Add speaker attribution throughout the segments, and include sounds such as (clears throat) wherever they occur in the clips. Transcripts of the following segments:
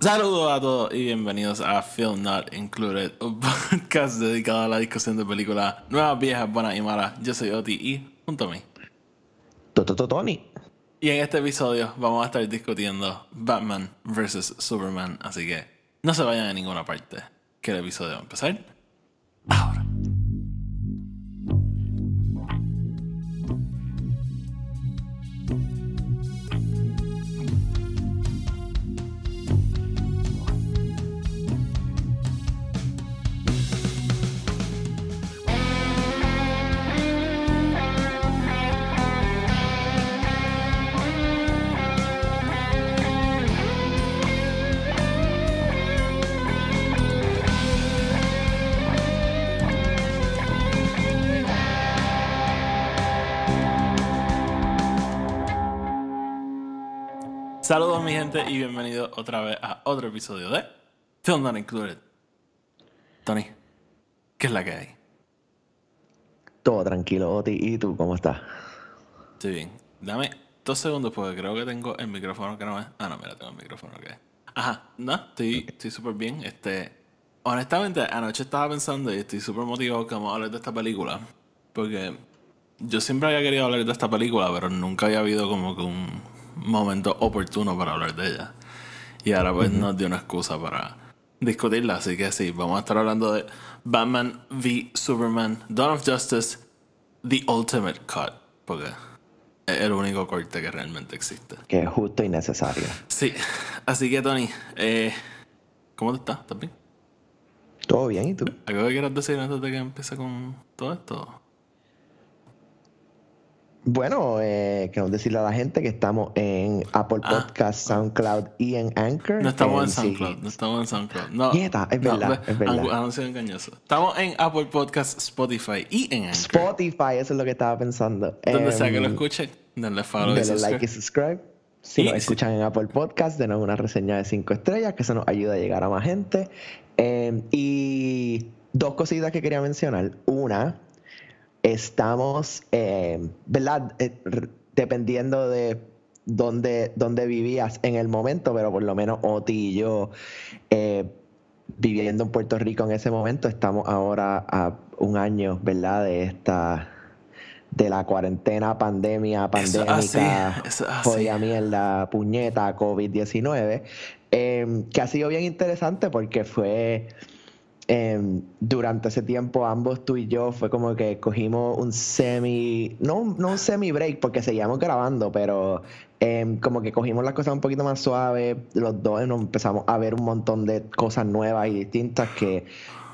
Speaker 1: Saludos a todos y bienvenidos a Film Not Included, un podcast dedicado a la discusión de películas nuevas, viejas, buenas y malas. Yo soy Oti y junto a mí.
Speaker 2: Tony.
Speaker 1: Y en este episodio vamos a estar discutiendo Batman vs. Superman, así que no se vayan a ninguna parte, que el episodio va a empezar ahora. Saludos mi gente y bienvenidos otra vez a otro episodio de Film Not Included. Tony, ¿qué es la que hay?
Speaker 2: Todo tranquilo, Oti. ¿Y tú cómo estás?
Speaker 1: Estoy bien. Dame dos segundos porque creo que tengo el micrófono que no es. Ah, no, mira, tengo el micrófono que es. Ajá, no, estoy súper bien. Este, honestamente, anoche estaba pensando y estoy súper motivado que vamos a hablar de esta película. Porque yo siempre había querido hablar de esta película, pero nunca había habido como que un momento oportuno para hablar de ella. Y ahora pues nos dio una excusa para discutirla. Así que sí, vamos a estar hablando de Batman v Superman, Dawn of Justice, The Ultimate Cut. Porque es el único corte que realmente existe.
Speaker 2: Que es justo y necesario.
Speaker 1: Sí. Así que Tony, eh, ¿cómo te estás? ¿Estás bien?
Speaker 2: Todo bien, ¿y tú?
Speaker 1: ¿Algo que quieras decir antes de que empiece con todo esto?
Speaker 2: Bueno, eh, queremos decirle a la gente que estamos en Apple
Speaker 1: Ah,
Speaker 2: Podcast, SoundCloud y en Anchor.
Speaker 1: No estamos en
Speaker 2: sí.
Speaker 1: SoundCloud, no estamos en SoundCloud. No,
Speaker 2: Nieta, es
Speaker 1: no,
Speaker 2: verdad,
Speaker 1: ve-
Speaker 2: es verdad.
Speaker 1: angu- Anuncio engañoso. Estamos en Apple Podcast, Spotify y en Anchor.
Speaker 2: Spotify, eso es lo que estaba pensando.
Speaker 1: Donde sea que lo
Speaker 2: Em,
Speaker 1: escuchen, denle follow y
Speaker 2: Denle
Speaker 1: subscribe.
Speaker 2: like y subscribe. Si
Speaker 1: Y
Speaker 2: nos escuchan en Apple Podcast, denos una reseña de 5 estrellas, que eso nos ayuda a llegar a más gente. Eh, y dos cositas que quería mencionar. Una, estamos, eh, ¿verdad? Eh, dependiendo de dónde, dónde vivías en el momento, pero por lo menos Oti y yo, eh, viviendo en Puerto Rico en ese momento, estamos ahora a un año, ¿verdad? De esta de la cuarentena, pandemia,
Speaker 1: es
Speaker 2: pandémica,
Speaker 1: así.
Speaker 2: jodida mierda, puñeta, COVID-19, eh, que ha sido bien interesante porque fue eh, durante ese tiempo ambos tú y yo fue como que cogimos un semi, no, no un semi break porque seguíamos grabando, pero eh, como que cogimos las cosas un poquito más suaves, los dos nos empezamos a ver un montón de cosas nuevas y distintas que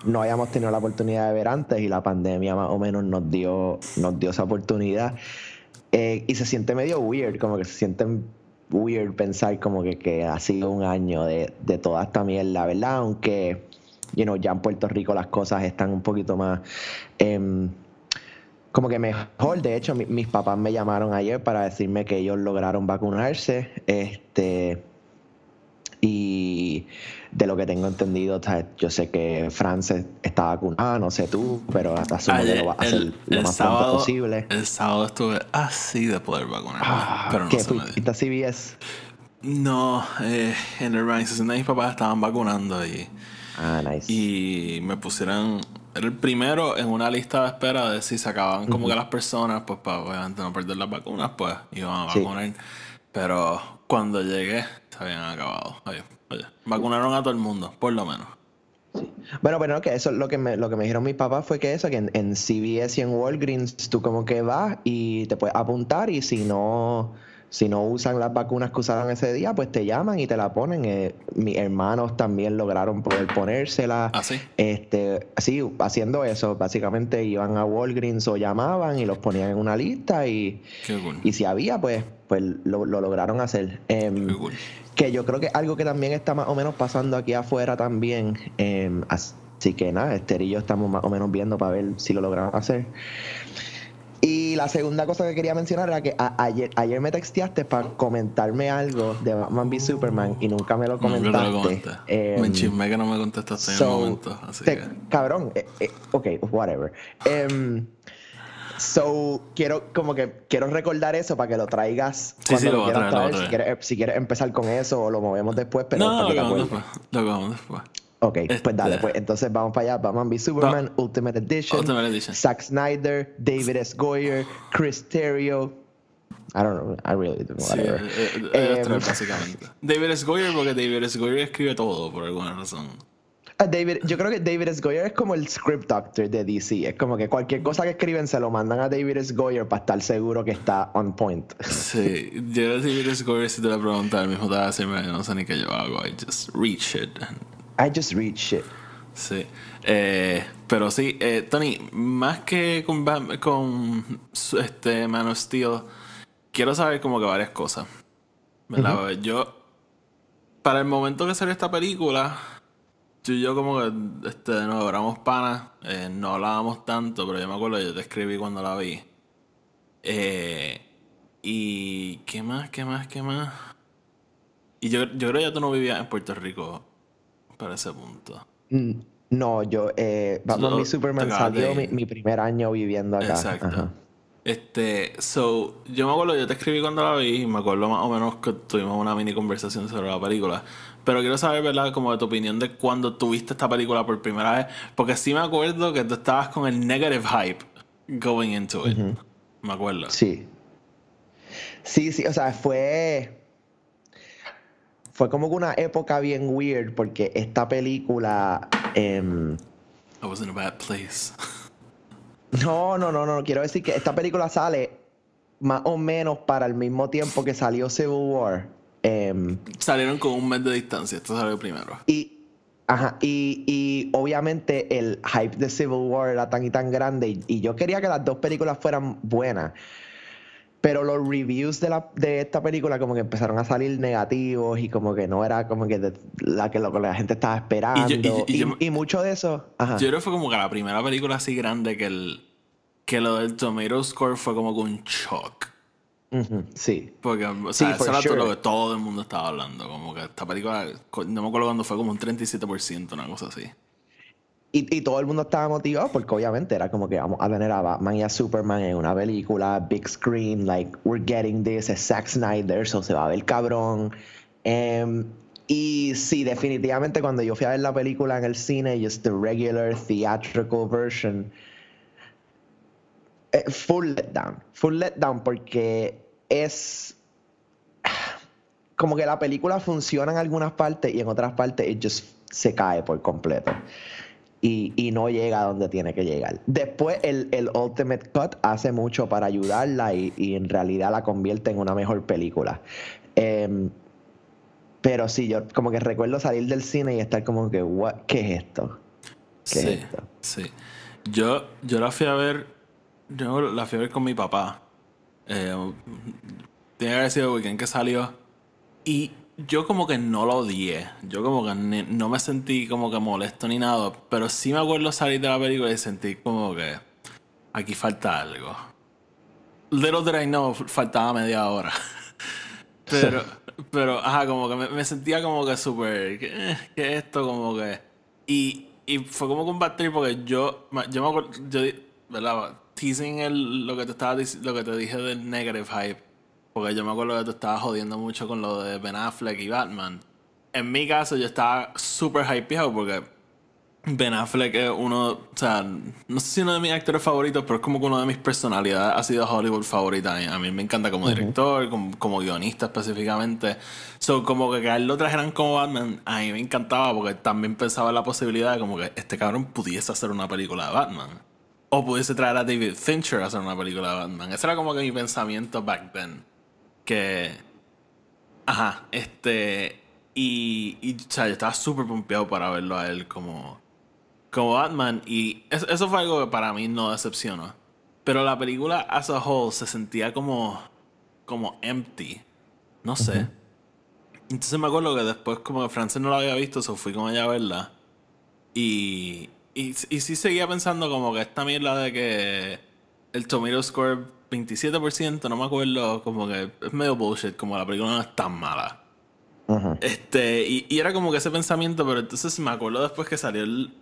Speaker 2: no habíamos tenido la oportunidad de ver antes y la pandemia más o menos nos dio, nos dio esa oportunidad. Eh, y se siente medio weird, como que se siente weird pensar como que, que ha sido un año de, de toda esta mierda, ¿verdad? Aunque, you know, ya en Puerto Rico las cosas están un poquito más... em, como que mejor, de hecho, mi- mis papás me llamaron ayer para decirme que ellos lograron vacunarse. Este, y de lo que tengo entendido, yo sé que France está vacunada, no sé tú, pero asumo que
Speaker 1: Ayer,
Speaker 2: lo va a hacer
Speaker 1: el,
Speaker 2: lo
Speaker 1: el
Speaker 2: más
Speaker 1: sábado,
Speaker 2: pronto posible.
Speaker 1: el sábado estuve así de poder vacunar,
Speaker 2: Ah,
Speaker 1: pero no
Speaker 2: ¿Qué
Speaker 1: se me dio.
Speaker 2: CBS?
Speaker 1: No, eh, en la organización de mis papás estaban vacunando y,
Speaker 2: Ah, nice.
Speaker 1: y me pusieron era el primero en una lista de espera de si se acababan como que las personas, pues para obviamente no perder las vacunas, pues iban a
Speaker 2: Sí.
Speaker 1: vacunar. Pero cuando llegué, se habían acabado. Oye, oye, vacunaron a todo el mundo, por lo menos.
Speaker 2: Bueno, pero no, que eso lo que me, lo que me dijeron mis papás fue que eso, que en, en CVS y en Walgreens tú como que vas y te puedes apuntar y si no, si no usan las vacunas que usaron ese día, pues te llaman y te la ponen. Eh, mis hermanos también lograron poder ponérsela.
Speaker 1: ¿Ah, sí?
Speaker 2: Este, así, haciendo eso, básicamente iban a Walgreens o llamaban y los ponían en una lista y,
Speaker 1: Qué cool.
Speaker 2: y si había, pues, pues lo, lo lograron hacer.
Speaker 1: Qué cool.
Speaker 2: que yo creo que algo que también está más o menos pasando aquí afuera también. em, así que nada, Esther y yo estamos más o menos viendo para ver si lo logramos hacer. Y la segunda cosa que quería mencionar era que ayer, ayer me texteaste para comentarme algo de Batman v Superman y nunca me lo comentaste.
Speaker 1: lo comenté.
Speaker 2: Em,
Speaker 1: me chismé que no me contestaste en el momento. Así
Speaker 2: te-
Speaker 1: que.
Speaker 2: Cabrón, eh, eh, ok, whatever. Em, So, quiero como que quiero recordar eso para que lo traigas
Speaker 1: Sí, lo
Speaker 2: lo quieras
Speaker 1: traer, lo
Speaker 2: traer. Si quieres, si quieres empezar con eso o lo movemos después, pero
Speaker 1: No, lo acabamos
Speaker 2: acuerdes.
Speaker 1: después. Lo después.
Speaker 2: Ok, pues dale,
Speaker 1: Este-
Speaker 2: pues entonces vamos para allá. Batman v Superman, Ultimate Edition.
Speaker 1: Ultimate Edition.
Speaker 2: Zack Snyder, David S. Goyer, Chris Terrio. I don't know, I really don't know,
Speaker 1: Sí, eh, eh, tres, básicamente. David S. Goyer, porque David S. Goyer escribe todo por alguna razón.
Speaker 2: Ah, David, yo creo que David S. Goyer es como el script doctor de DC. Es como que cualquier cosa que escriben se lo mandan a David S. Goyer para estar seguro que está on point.
Speaker 1: Sí, yo era David S. Goyer si te la preguntas, el mismo te va a decir, "Mira, yo no sé ni qué yo hago, I just read shit.
Speaker 2: I just read shit.
Speaker 1: Sí, eh, pero sí, eh, Tony, más que con, con este Man of Steel, quiero saber como que varias cosas. ¿Verdad? Yo, para el momento que salió esta película, tú y yo como que este, nos éramos panas, eh, no hablábamos tanto, pero yo me acuerdo, yo te escribí cuando la vi. Eh, y, ¿qué más, qué más, qué más? Y yo, yo creo que ya tú no vivías en Puerto Rico para ese punto.
Speaker 2: Mm, No, yo, eh, Batman v Superman salió
Speaker 1: de
Speaker 2: mi, primer año viviendo acá.
Speaker 1: Exacto.
Speaker 2: Ajá.
Speaker 1: Este, so, yo me acuerdo, yo te escribí cuando la vi, y me acuerdo más o menos que tuvimos una mini conversación sobre la película. Pero quiero saber, ¿verdad? Como de tu opinión de cuando tuviste esta película por primera vez. Porque sí me acuerdo que tú estabas con el negative hype going into it. Me acuerdo.
Speaker 2: Sí. Sí, sí, o sea, fue. Fue como que una época bien weird porque esta película. em,
Speaker 1: I was in a bad place.
Speaker 2: no, no, no, no. Quiero decir que esta película sale más o menos para el mismo tiempo que salió Civil War. Em,
Speaker 1: Salieron con un mes de distancia. Esto salió primero.
Speaker 2: y, ajá, y, y obviamente el hype de Civil War era tan y tan grande. Y, y yo quería que las dos películas fueran buenas. Pero los reviews de, la, de esta película como que empezaron a salir negativos y como que no era como que de- la que lo que la gente estaba esperando.
Speaker 1: Y yo- y- y yo-
Speaker 2: y mucho de eso. Ajá.
Speaker 1: Yo creo que fue como que la primera película así grande que el que lo del Tomato Score fue como que un shock.
Speaker 2: Sí.
Speaker 1: Porque, o
Speaker 2: Sí,
Speaker 1: sea, eso
Speaker 2: for
Speaker 1: era todo lo que todo el mundo estaba hablando. Como que esta película, no me acuerdo cuando fue como un 37%, una cosa así.
Speaker 2: Y, todo el mundo estaba motivado porque obviamente era como que vamos a tener a Batman y a Superman en una película, big screen, like, we're getting this, es Zack Snyder, so se va a ver cabrón. Em, y sí, definitivamente cuando yo fui a ver la película en el cine, just the regular theatrical version, eh, full letdown, full letdown porque es (sighs) como que la película funciona en algunas partes y en otras partes it just se cae por completo. Y, y no llega a donde tiene que llegar. Después el, el Ultimate Cut hace mucho para ayudarla y, y en realidad la convierte en una mejor película. Em, pero sí, yo como que recuerdo salir del cine y estar como que, "What? ¿qué es esto? ¿Qué
Speaker 1: Sí,
Speaker 2: es esto?
Speaker 1: sí. Yo, yo la fui a ver, yo la fui a ver con mi papá. Eh, tiene que haber sido el weekend que salió. Y yo como que no lo odié. Yo como que ni- no me sentí como que molesto ni nada. Pero sí me acuerdo salir de la película y sentí como que aquí falta algo. Little did I know, faltaba media hora. (laughs) Pero, (laughs) pero, ajá, como que me, me sentía como que súper, ¿qué, qué es esto? Como que... Y, y fue como combatir porque yo, yo me acuerdo, yo, ¿verdad? Teasing el, lo, que te estaba, lo que te dije del negative hype. Porque yo me acuerdo que tú estabas jodiendo mucho con lo de Ben Affleck y Batman. En mi caso yo estaba súper hypeado porque Ben Affleck es uno, o sea, no sé si uno de mis actores favoritos, pero es como que una de mis personalidades ha sido Hollywood favorita. A mí me encanta como director, como, como guionista específicamente. So, como que que a él lo trajeran como Batman, a mí me encantaba porque también pensaba en la posibilidad de como que este cabrón pudiese hacer una película de Batman. O pudiese traer a David Fincher a hacer una película de Batman. Ese era como que mi pensamiento back then. Que... Ajá, este... Y, y o sea, yo estaba súper pompeado para verlo a él como como Batman y es- eso fue algo que para mí no decepcionó. Pero la película as a whole se sentía como como empty. No sé. Entonces me acuerdo que después como que Frances no la había visto, so fui con ella a verla. Y, y, y sí seguía pensando como que esta mierda de que el Tomato Score 27%, no me acuerdo, como que es medio bullshit, como la película no es tan mala. Este, y, y era como que ese pensamiento, pero entonces me acuerdo después que salió el,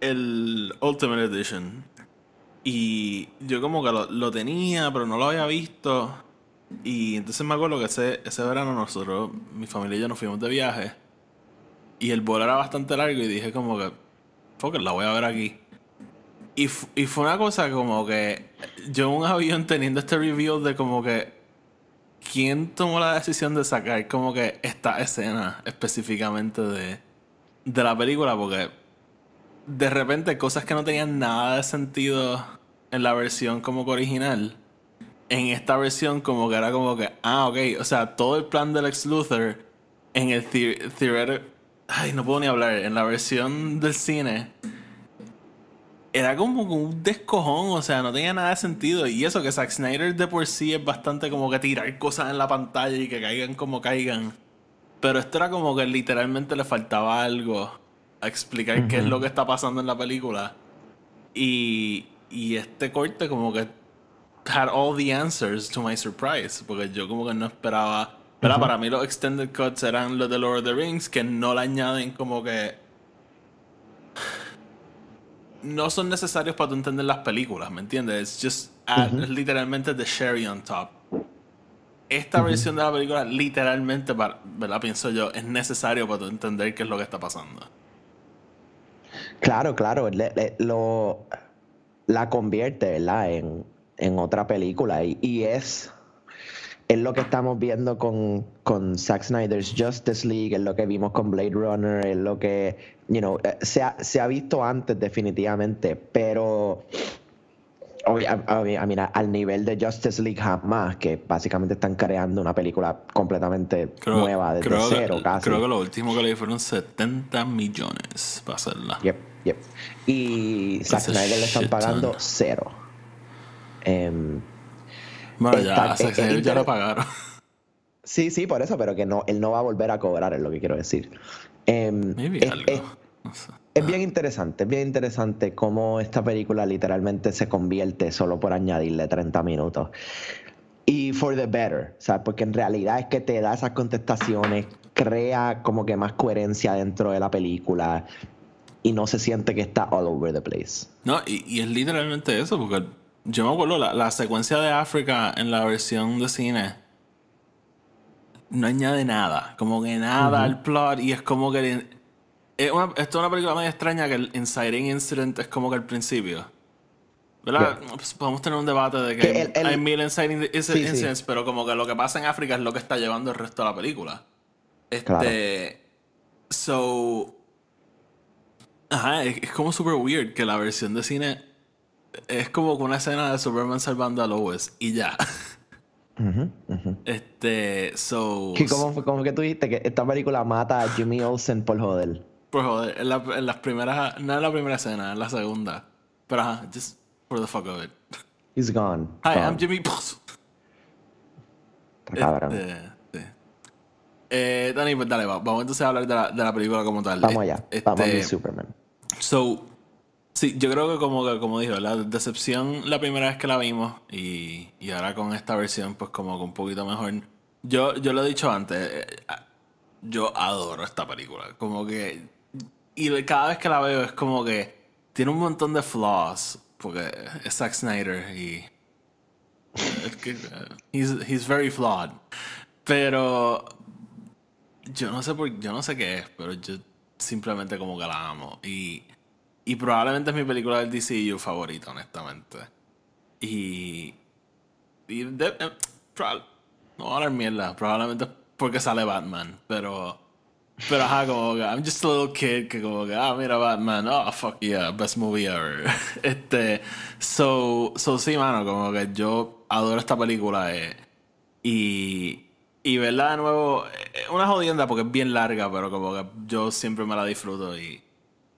Speaker 1: el Ultimate Edition. Y yo como que lo, lo tenía, pero no lo había visto. Y entonces me acuerdo que ese, ese verano nosotros, mi familia y yo nos fuimos de viaje. Y el vuelo era bastante largo y dije como que, fuck it, la voy a ver aquí. Y, y fue una cosa como que yo en un avión teniendo este review de como que quién tomó la decisión de sacar como que esta escena específicamente de, de la película porque de repente cosas que no tenían nada de sentido en la versión como que original en esta versión como que era como que ah ok o sea todo el plan del ex Luthor en el the- theater ay no puedo ni hablar en la versión del cine era como un descojón, o sea, no tenía nada de sentido. Y eso que Zack Snyder de por sí es bastante como que tirar cosas en la pantalla y que caigan como caigan. Pero esto era como que literalmente le faltaba algo a explicar qué es lo que está pasando en la película. Y, y este corte como que had all the answers to my surprise. Porque yo como que no esperaba... ¿verdad? Para mí los extended cuts eran los de Lord of the Rings que no le añaden como que no son necesarios para entender las películas, ¿me entiendes? It's just add- es literalmente the cherry on top. Esta versión de la película, literalmente, para, ¿verdad? Pienso yo, es necesario para entender qué es lo que está pasando.
Speaker 2: Claro, claro, le- le- lo, la convierte, ¿verdad? En, en otra película y, y es, es lo que estamos viendo con, con Zack Snyder's Justice League, es lo que vimos con Blade Runner, es lo que, you know, eh, se ha, se ha visto antes definitivamente, pero obvi- a- obvi- a- mira, al nivel de Justice League jamás, que básicamente están creando una película completamente
Speaker 1: Creo,
Speaker 2: nueva desde
Speaker 1: creo
Speaker 2: cero
Speaker 1: que,
Speaker 2: casi.
Speaker 1: creo que lo último que le fueron 70 millones para hacerla.
Speaker 2: Yep, yep. Y Zack
Speaker 1: That's
Speaker 2: Snyder le están pagando
Speaker 1: ton.
Speaker 2: cero. Em,
Speaker 1: Bueno,
Speaker 2: Está-
Speaker 1: ya, Zack
Speaker 2: es
Speaker 1: Snyder ya lo pagaron.
Speaker 2: sí, sí, por eso, pero que no, él no va a volver a cobrar, es lo que quiero decir. Em,
Speaker 1: Maybe
Speaker 2: es,
Speaker 1: algo.
Speaker 2: es- es bien interesante, es bien interesante cómo esta película literalmente se convierte solo por añadirle 30 minutos. Y for the better, ¿sabes? Porque en realidad es que te da esas contestaciones, crea como que más coherencia dentro de la película y no se siente que está all over the place.
Speaker 1: No, y, y es literalmente eso, porque yo me acuerdo, la, la secuencia de África en la versión de cine no añade nada, como que nada al plot, y es como que. Es una, esto es una película medio extraña que el Inciting Incident es como que al principio. ¿Verdad? Pues podemos tener un debate de que,
Speaker 2: Que el- el-
Speaker 1: hay mil inciting inci-
Speaker 2: Sí, sí.
Speaker 1: incidents, pero como que lo que pasa en África es lo que está llevando el resto de la película. Este.
Speaker 2: Claro.
Speaker 1: So. Ajá, es, es como super weird que la versión de cine es como una escena de Superman salvando a Lois y ya. (laughs) Este, so.
Speaker 2: Fue- como que tú dijiste que esta película mata a Jimmy Olsen por joder.
Speaker 1: Por joder, en, la- en las primeras. No en la primera escena, en la segunda. Pero ajá, just for the fuck of it.
Speaker 2: He's gone.
Speaker 1: Hi,
Speaker 2: Gone.
Speaker 1: I'm Jimmy.
Speaker 2: Está cabrón.
Speaker 1: Este. Eh, Dani, pues dale, va- vamos entonces a hablar de la, de la película como tal.
Speaker 2: Vamos allá.
Speaker 1: Este,
Speaker 2: Vamos a ver Superman.
Speaker 1: So, sí, yo creo que como, como dijo, la decepción la primera vez que la vimos y, y ahora con esta versión pues como que un poquito mejor. Yo, yo lo he dicho antes, eh, yo adoro esta película. Como que... Y cada vez que la veo es como que tiene un montón de flaws porque es Zack Snyder y... Es que, eh, he's, he's very flawed. Pero yo no sé por, yo no sé qué es, pero yo simplemente como que la amo. Y, y probablemente es mi película del DCU favorita, honestamente. Y. y de- eh, no voy a hablar mierda, probablemente porque sale Batman, pero. Pero ajá, como que I'm just a little kid que como que, ah, mira Batman, oh, fuck yeah, best movie ever. (laughs) este, so, so sí, mano, como que yo adoro esta película eh, y, y verla de nuevo, es una jodienda porque es bien larga, pero como que yo siempre me la disfruto y,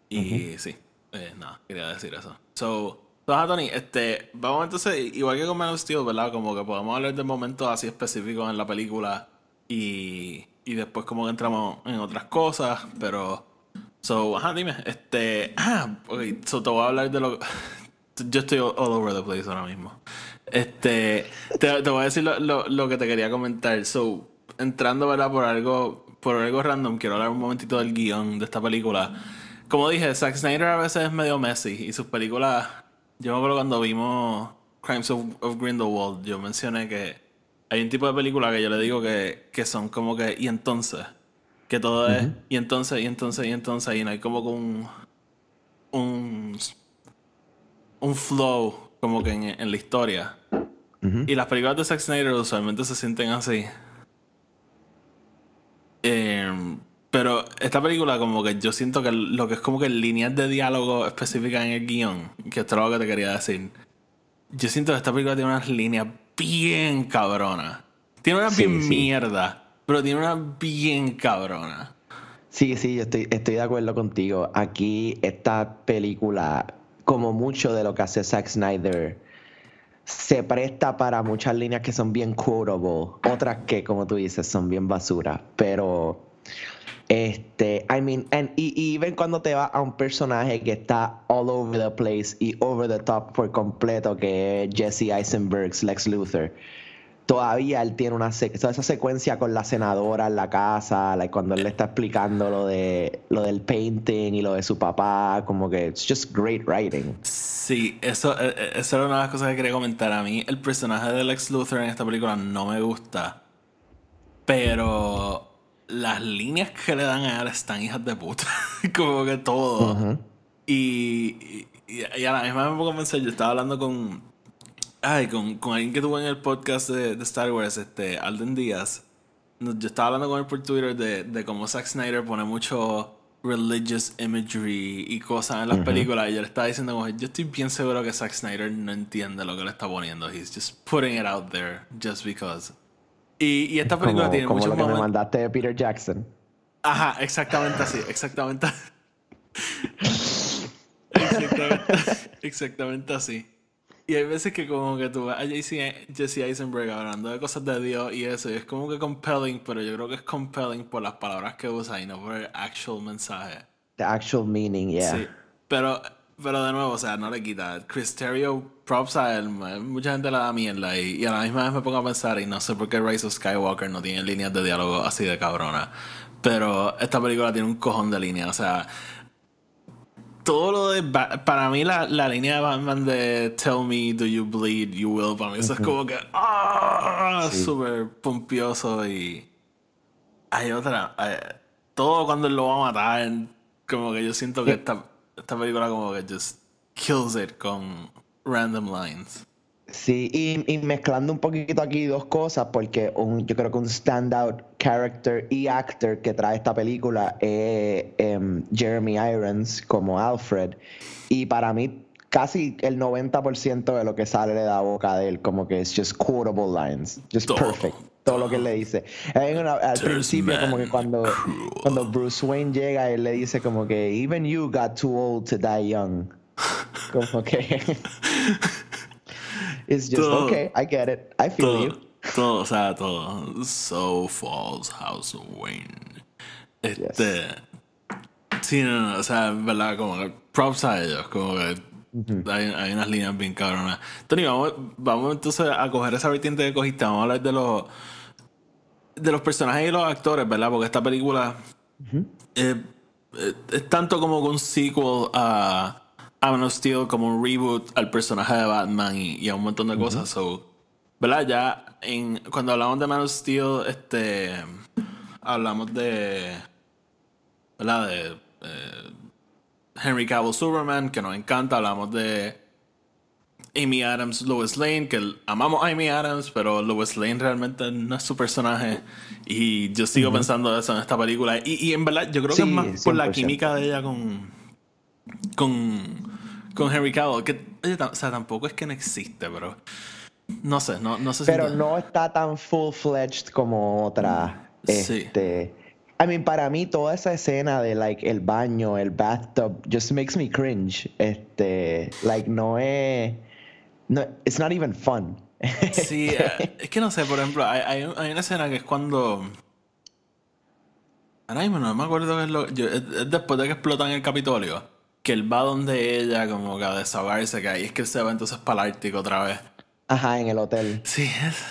Speaker 1: y sí, eh, nada, quería decir eso. So, Tony, este, vamos entonces, igual que con Man of Steel, ¿verdad? Como que podemos hablar de momentos así específicos en la película y, y después como que entramos en otras cosas, pero... So, ajá, dime, este... Ah, (clears throat) ok, so te voy a hablar de lo... (laughs) Yo estoy all over the place ahora mismo. Este, te, te voy a decir lo, lo, lo que te quería comentar. So, entrando, ¿verdad? Por algo, por algo random, quiero hablar un momentito del guion de esta película. Como dije, Zack Snyder a veces es medio messy y sus películas yo me acuerdo cuando vimos Crimes of, Grindelwald, yo mencioné que hay un tipo de película que yo le digo que, que son como que, y entonces, que todo es, y entonces, y entonces, y entonces, y no hay como un, un, un flow como que en, la historia. Y las películas de Zack Snyder usualmente se sienten así. Eh, pero esta película, como que yo siento que lo que es como que líneas de diálogo específicas en el guion, que esto es lo que te quería decir. Yo siento que esta película tiene unas líneas bien cabronas. Tiene una bien mierda, pero tiene una bien cabrona.
Speaker 2: Sí, sí, yo estoy, estoy de acuerdo contigo. Aquí esta película, como mucho de lo que hace Zack Snyder, se presta para muchas líneas que son bien quotable, otras que, como tú dices, son bien basura. Pero este, I mean, and, y, ven cuando te va a un personaje que está all over the place y over the top por completo, que es Jesse Eisenberg's Lex Luthor. Todavía él tiene una esa secuencia con la senadora en la casa, like cuando él le está explicando lo de lo del painting y lo de su papá, como que it's just great writing.
Speaker 1: Sí, eso, eh, eh, eso era una de las cosas que quería comentar. A mí el personaje de Lex Luthor en esta película no me gusta. Pero las líneas que le dan a él están hijas de puta. (laughs) como que todo. y, y, a la misma vez me pongo a pensar, yo estaba hablando con. Ay, con, con alguien que tuvo en el podcast de, de, Star Wars, este, Alden Díaz. Yo estaba hablando con él por Twitter de, de cómo Zack Snyder pone mucho religious imagery y cosas en las películas. Y yo le estaba diciendo, como, yo estoy bien seguro que Zack Snyder no entiende lo que le está poniendo. He's just putting it out there just because. Y, y esta película tiene
Speaker 2: como
Speaker 1: muchos
Speaker 2: lo que me mandaste de Peter Jackson.
Speaker 1: Ajá, exactamente así, exactamente. (laughs) exactamente, exactamente así. Y hay veces que como que tú ves a Jesse, Eisenberg hablando de cosas de Dios y eso, y es como que compelling, pero yo creo que es compelling por las palabras que usa y no por el actual mensaje.
Speaker 2: The actual meaning, yeah. Sí,
Speaker 1: pero pero de nuevo, o sea, no le quita. Chris Terrio, props a él. Mucha gente le da mierda. Y, y a la misma vez me pongo a pensar, y no sé por qué Rise of Skywalker no tiene líneas de diálogo así de cabrona. Pero esta película tiene un cojón de líneas. O sea, todo lo de. Para mí, la, la línea de Batman de Tell me, do you bleed, you will. Para mí, eso es como que. ¡Ah! Súper pompioso. Y. Hay otra. todo cuando él lo va a matar. Como que yo siento que está esta película como que just kills it con random lines.
Speaker 2: Sí, y, mezclando un poquito aquí dos cosas, porque un, yo creo que un standout character y actor que trae esta película es em, Jeremy Irons como Alfred. Y para mí, casi el 90% de lo que sale de la boca de él, como que es just quotable lines, just perfect todo lo que él le dice. al principio, como que cuando, cuando Bruce Wayne llega, él le dice como que, even you got too old to die young. Como que... (laughs) It's just, okay, I get it, I feel you.
Speaker 1: Todo, o sea, todo. So falls House Wayne. Este... Sí, no, no, o sea, verdad, como que props a ellos, como que hay, hay, unas líneas bien cabronas. Tony, vamos, vamos entonces a coger esa vertiente que cogiste, vamos a hablar de los de los personajes y los actores, ¿verdad? Porque esta película eh, eh, es tanto como un sequel a, a Man of Steel, como un reboot al personaje de Batman y, a un montón de cosas. So, ¿Verdad? Ya en, cuando hablamos de Man of Steel, este, hablamos de. ¿Verdad? De eh, Henry Cavill Superman, que nos encanta. Hablamos de Amy Adams, Lois Lane, que amamos a Amy Adams, pero Lois Lane realmente no es su personaje. Y yo sigo pensando eso en esta película. Y, y en verdad, yo creo que es más por la química de ella con. con. con Henry Cavill. Que, o sea, tampoco es que no existe, pero. No sé, no, no sé
Speaker 2: si. Pero no está tan full-fledged como otra. Este. I mean, para mí toda esa escena de like el baño, el bathtub, just makes me cringe. Este, like no es no, it's not even fun.
Speaker 1: sí, (laughs) eh, es que no sé, por ejemplo, hay, hay, una escena que es cuando. Ahora mismo no me acuerdo que es lo. es, después de que explotan el Capitolio. Que él va donde ella, como que a desahogarse, que ahí es que él se va entonces para el Ártico otra vez.
Speaker 2: Ajá, en el hotel.
Speaker 1: Sí, es.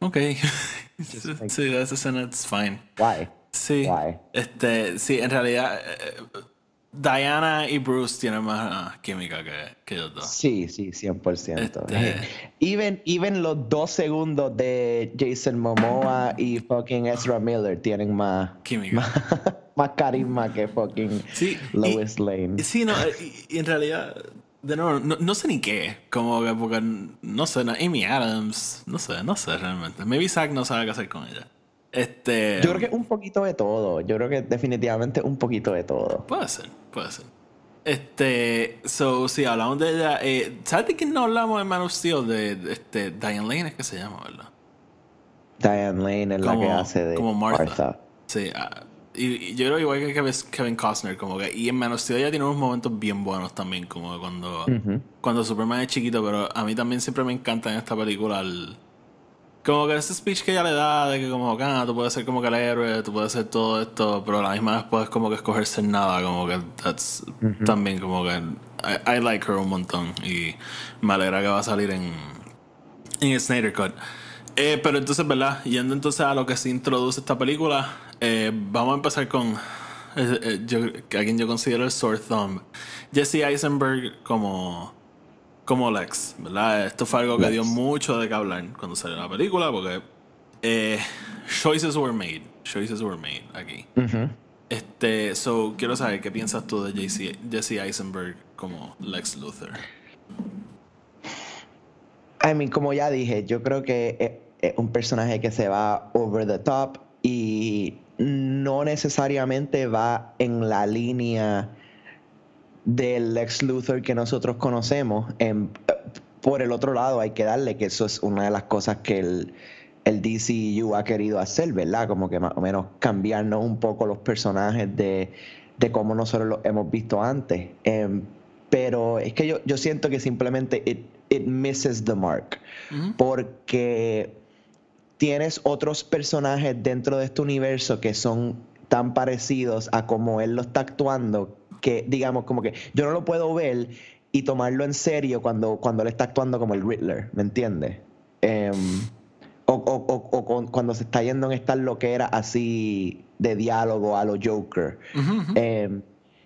Speaker 1: Ok. (laughs) sí, esa escena es fine.
Speaker 2: Why?
Speaker 1: Sí. Este, sí, en realidad. Eh, Diana y Bruce tienen más ah, química que, que ellos dos.
Speaker 2: Sí, sí, 100%.
Speaker 1: Este-
Speaker 2: Even, even los dos segundos de Jason Momoa y fucking Ezra Miller tienen más,
Speaker 1: Química.
Speaker 2: más, (laughs) más carisma que fucking
Speaker 1: Sí, y-
Speaker 2: Lois Lane.
Speaker 1: Sí, no, eh, y, y en realidad, de nuevo, no, no sé ni qué. Como que, porque, no sé, no, Amy Adams, no sé, no sé realmente. Maybe Zack no sabe qué hacer con ella. Este.
Speaker 2: Yo creo que un poquito de todo. Yo creo que definitivamente un poquito de todo.
Speaker 1: Puede ser, puede ser. Este, so, si hablamos de ella, eh, ¿sabes de quién no hablamos en Man of Steel? De, de, este, Diane Lane es que se llama, ¿verdad?
Speaker 2: Diane Lane es la que hace de
Speaker 1: como Martha.
Speaker 2: Martha.
Speaker 1: Sí, ah, y, y yo creo igual que Kevin, Kevin Costner, como que, y en Man of Steel ella tiene unos momentos bien buenos también, como cuando, cuando Superman es chiquito, pero a mí también siempre me encanta en esta película el, como que ese speech que ella le da de que como que ah, tú puedes ser como que el héroe, tú puedes ser todo esto, pero a la misma vez puedes como que escoger ser nada, como que that's también como que I, I like her un montón y me alegra que va a salir en en Snyder Cut. Eh, pero entonces, ¿verdad? Yendo entonces a lo que se introduce esta película, eh, vamos a empezar con eh, eh, yo- a quien yo considero el sore thumb. Jesse Eisenberg como, como Lex, ¿verdad? Esto fue algo que
Speaker 2: Lex.
Speaker 1: dio mucho de qué hablar cuando salió la película, porque eh, choices were made. Choices were made aquí.
Speaker 2: Ujú.
Speaker 1: Este, so, quiero saber qué piensas tú de JC Jesse Eisenberg como Lex Luthor.
Speaker 2: I mean, como ya dije, yo creo que es, es un personaje que se va over the top y no necesariamente va en la línea del Lex Luthor que nosotros conocemos. En- por el otro lado, hay que darle que eso es una de las cosas que el, el DCU ha querido hacer, ¿verdad? Como que más o menos cambiarnos un poco los personajes de, de cómo nosotros los hemos visto antes. Em, pero es que yo, yo siento que simplemente it, it misses the mark. Porque tienes otros personajes dentro de este universo que son tan parecidos a como él lo está actuando que digamos como que yo no lo puedo ver y tomarlo en serio cuando, cuando él está actuando como el Riddler, ¿me entiendes? Em, o o- o- o con- cuando se está yendo en esta loquera así de diálogo a lo Joker. Em,